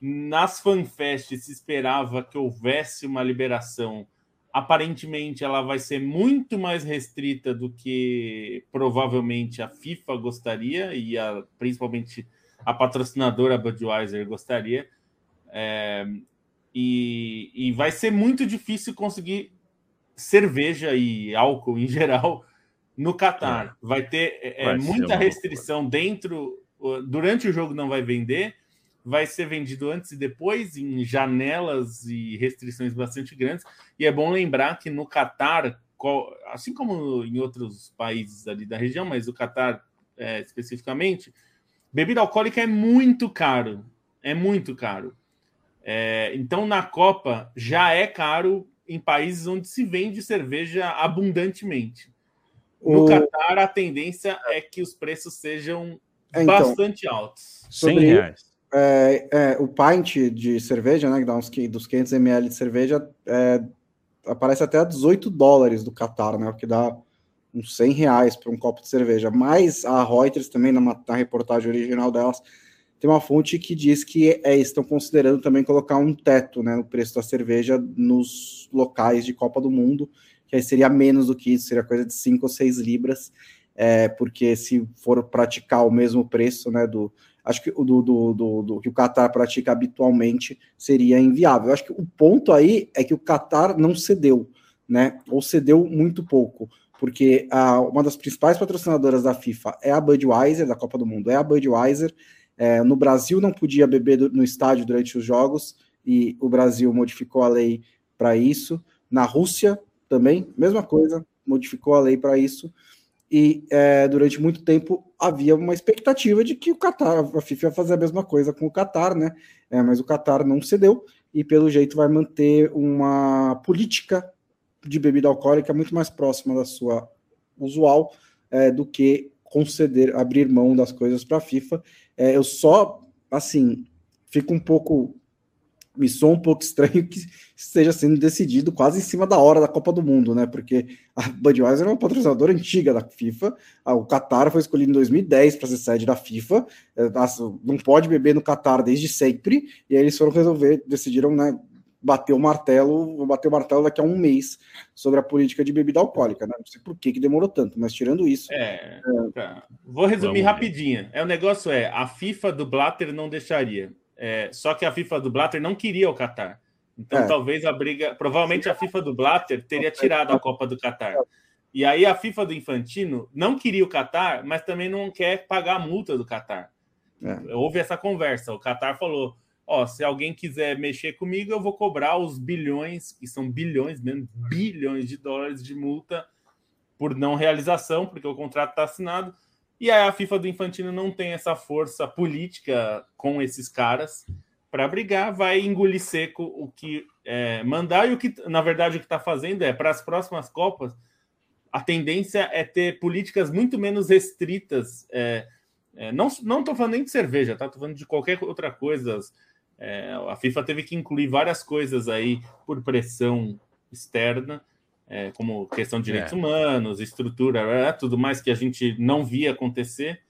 nas fanfests se esperava que houvesse uma liberação. Aparentemente, ela vai ser muito mais restrita do que provavelmente a FIFA gostaria e a, principalmente a patrocinadora Budweiser gostaria. É, e, e vai ser muito difícil conseguir cerveja e álcool em geral no Catar. É. Vai ter é, vai muita restrição dentro. Durante o jogo não vai vender vai ser vendido antes e depois, em janelas e restrições bastante grandes. E é bom lembrar que no Catar, assim como em outros países ali da região, mas o Catar é, especificamente, bebida alcoólica é muito caro. É muito caro. É, então, na Copa, já é caro em países onde se vende cerveja abundantemente. No o... Catar, a tendência é que os preços sejam é, então, bastante altos. 100 reais. É, é, o pint de cerveja, né, que dá uns dos 500 ml de cerveja, é, aparece até a 18 dólares do Qatar, né, o que dá uns 100 reais para um copo de cerveja. Mas a Reuters também, na, na, reportagem original delas, tem uma fonte que diz que é, estão considerando também colocar um teto né, no preço da cerveja nos locais de Copa do Mundo, que aí seria menos do que isso, seria coisa de 5 ou 6 libras, é, porque se for praticar o mesmo preço né, do, acho que o do, do, do, do, que o Qatar pratica habitualmente seria inviável. Acho que o ponto aí é que o Qatar não cedeu, né? Ou cedeu muito pouco, porque a, uma das principais patrocinadoras da FIFA é a Budweiser, da Copa do Mundo, é a Budweiser. É, no Brasil não podia beber do, no estádio durante os jogos e o Brasil modificou a lei para isso. Na Rússia também, mesma coisa, modificou a lei para isso e é, durante muito tempo havia uma expectativa de que o Qatar, a FIFA ia fazer a mesma coisa com o Qatar, né? É, mas o Qatar não cedeu e pelo jeito vai manter uma política de bebida alcoólica muito mais próxima da sua usual é, do que conceder, abrir mão das coisas para a FIFA. É, eu só, assim, fico um pouco me soa um pouco estranho que esteja sendo decidido quase em cima da hora da Copa do Mundo, né? Porque a Budweiser é uma patrocinadora antiga da FIFA, o Qatar foi escolhido em 2010 para ser sede da FIFA, é, não pode beber no Qatar desde sempre, e aí eles foram resolver, decidiram, né? Bater o martelo, vou bater o martelo daqui a um mês sobre a política de bebida alcoólica, né? Não sei por que, que demorou tanto, mas tirando isso. É, é... Tá. Vou resumir rapidinho. É, o negócio é: a FIFA do Blatter não deixaria. É, só que a FIFA do Blatter não queria o Qatar. Então, é. talvez a briga. Provavelmente a FIFA do Blatter teria tirado a Copa do Qatar. E aí a FIFA do Infantino não queria o Qatar, mas também não quer pagar a multa do Qatar. É. Houve essa conversa. O Qatar falou: ó, se alguém quiser mexer comigo, eu vou cobrar os bilhões, que são bilhões mesmo, bilhões de dólares de multa por não realização, porque o contrato está assinado. E aí a FIFA do Infantino não tem essa força política com esses caras para brigar, vai engolir seco o que é, mandar e o que, na verdade, o que está fazendo é para as próximas Copas a tendência é ter políticas muito menos restritas. É, é, não estou falando nem de cerveja, tá? Estou falando de qualquer outra coisa. É, a FIFA teve que incluir várias coisas aí por pressão externa é, como questão de direitos é. humanos, estrutura, é, tudo mais que a gente não via acontecer.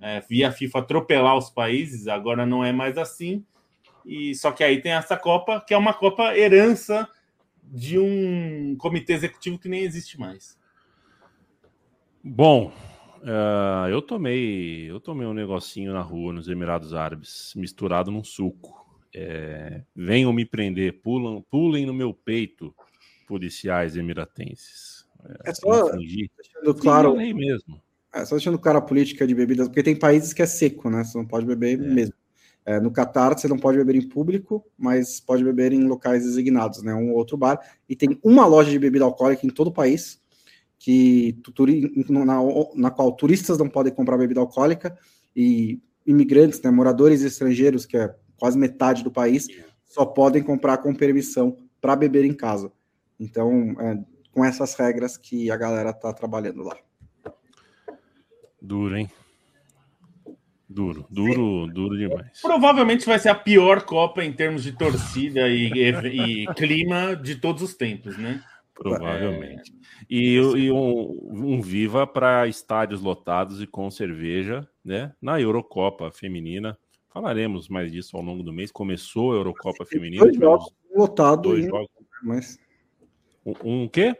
É, via a FIFA atropelar os países, agora não é mais assim. E só que aí tem essa Copa, que é uma Copa herança de um comitê executivo que nem existe mais. Bom, uh, eu tomei eu tomei um negocinho na rua nos Emirados Árabes, misturado num suco. É, venham me prender, pulam, pulem no meu peito policiais emiratenses. É, é só deixando claro. Sim, mesmo. É só deixando claro a política de bebidas, porque tem países que é seco, né? Você não pode beber é. mesmo. É, no Catar, você não pode beber em público, mas pode beber em locais designados, né? Um ou outro bar. E tem uma loja de bebida alcoólica em todo o país, que na, na qual turistas não podem comprar bebida alcoólica e imigrantes, né, moradores estrangeiros, que é quase metade do país, só podem comprar com permissão para beber em casa. Então, é, com essas regras que a galera tá trabalhando lá. Duro, hein? Duro, duro, Sim. duro demais. Provavelmente vai ser a pior Copa em termos de torcida e, e, e clima de todos os tempos, né? Provavelmente. É... E, e um, um, viva para estádios lotados e com cerveja, né? Na Eurocopa feminina. Falaremos mais disso ao longo do mês. Começou a Eurocopa feminina. Dois jogos lotados. Dois jogos. Mas... Um, um quê?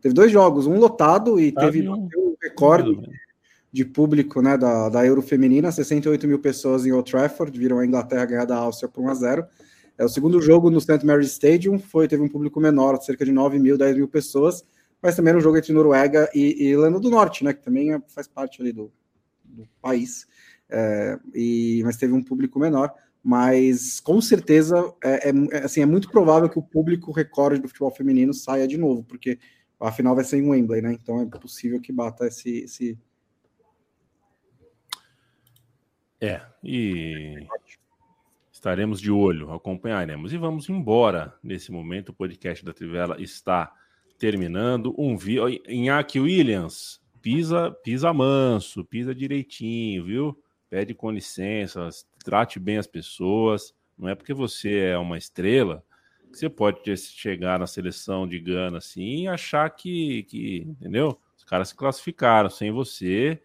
Teve dois jogos, um lotado e ah, teve um recorde de público né, da, da Euro Feminina, 68 mil pessoas em Old Trafford, viram a Inglaterra ganhar da Áustria por 1 a 0 é, o segundo jogo no St. Mary's Stadium foi, teve um público menor, cerca de 9 mil, 10 mil pessoas, mas também era um jogo entre Noruega e, e Irlanda do Norte, né, que também é, faz parte ali do, do país, é, e, mas teve um público menor mas com certeza é, é, é, assim, é muito provável que o público recorde do futebol feminino saia de novo, porque a final vai ser em Wembley, né? Então é possível que bata esse. esse... É, e estaremos de olho, acompanharemos. E vamos embora nesse momento. O podcast da Trivela está terminando. Um vi... Inaki Williams, pisa, pisa manso, pisa direitinho, viu? Pede com licença, trate bem as pessoas. Não é porque você é uma estrela que você pode chegar na seleção de Gana assim e achar que, que entendeu? Os caras se classificaram sem você.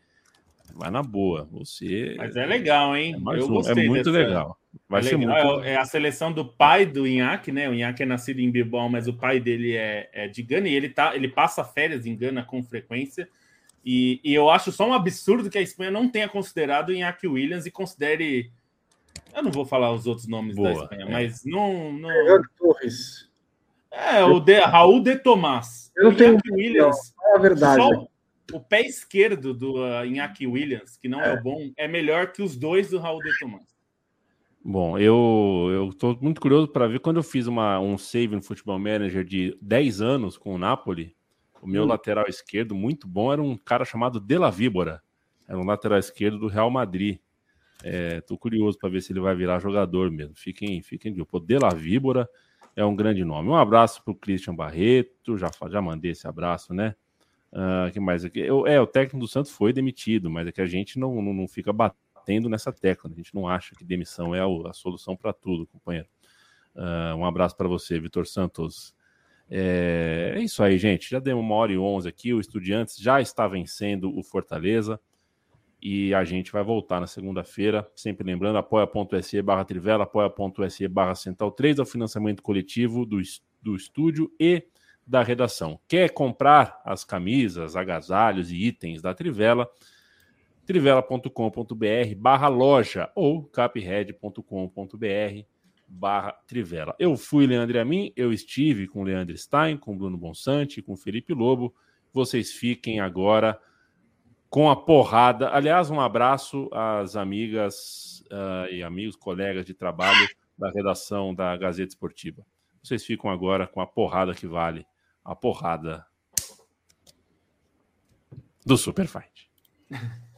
Vai na boa. Você. Mas é legal, hein? É, Eu um. é muito dessa... legal. Vai é ser legal. muito. É a seleção do pai do Inhaque, né? O Inhaque é nascido em Bilbao, mas o pai dele é, é de Gana e ele, tá, ele passa férias em Gana com frequência. E, e, eu acho só um absurdo que a Espanha não tenha considerado o Iñaki Williams e considere. Eu não vou falar os outros nomes Boa, da Espanha, é. mas não. não... Torres. É, o de, Raul de Tomás. Eu o tenho Williams. Não, é a verdade. Só o pé esquerdo do uh, Iñaki Williams, que não é. é bom, é melhor que os dois do Raul de Tomás. Bom, eu estou muito curioso para ver quando eu fiz uma, um save no Futebol Manager de 10 anos com o Napoli o meu hum. lateral esquerdo, muito bom, era um cara chamado De La Víbora. Era um lateral esquerdo do Real Madrid. É, curioso para ver se ele vai virar jogador mesmo. Fiquem, fiquem de olho. De La Víbora é um grande nome. Um abraço para o Christian Barreto. Já, já mandei esse abraço, né? Uh, que mais aqui? Eu, é, o técnico do Santos foi demitido, mas é que a gente não, não, não fica batendo nessa tecla. Né? A gente não acha que demissão é a, a solução para tudo, companheiro. Uh, um abraço para você, Vitor Santos. É, é, isso aí, gente. Já deu uma hora e onze aqui. O Estudiantes já está vencendo o Fortaleza. E a gente vai voltar na segunda-feira. Sempre lembrando, apoia.se barra Trivela, apoia.se barra Central 3, é o financiamento coletivo do, do estúdio e da redação. Quer comprar as camisas, agasalhos e itens da Trivela? trivela.com.br barra loja ou capred.com.br barra Trivela. Eu fui Leandro Amin, eu estive com Leandro Stein, com Bruno Bonsante, com Felipe Lobo. Vocês fiquem agora com a porrada. Aliás, um abraço às amigas uh, e amigos, colegas de trabalho da redação da Gazeta Esportiva. Vocês ficam agora com a porrada que vale, a porrada do Super Fight.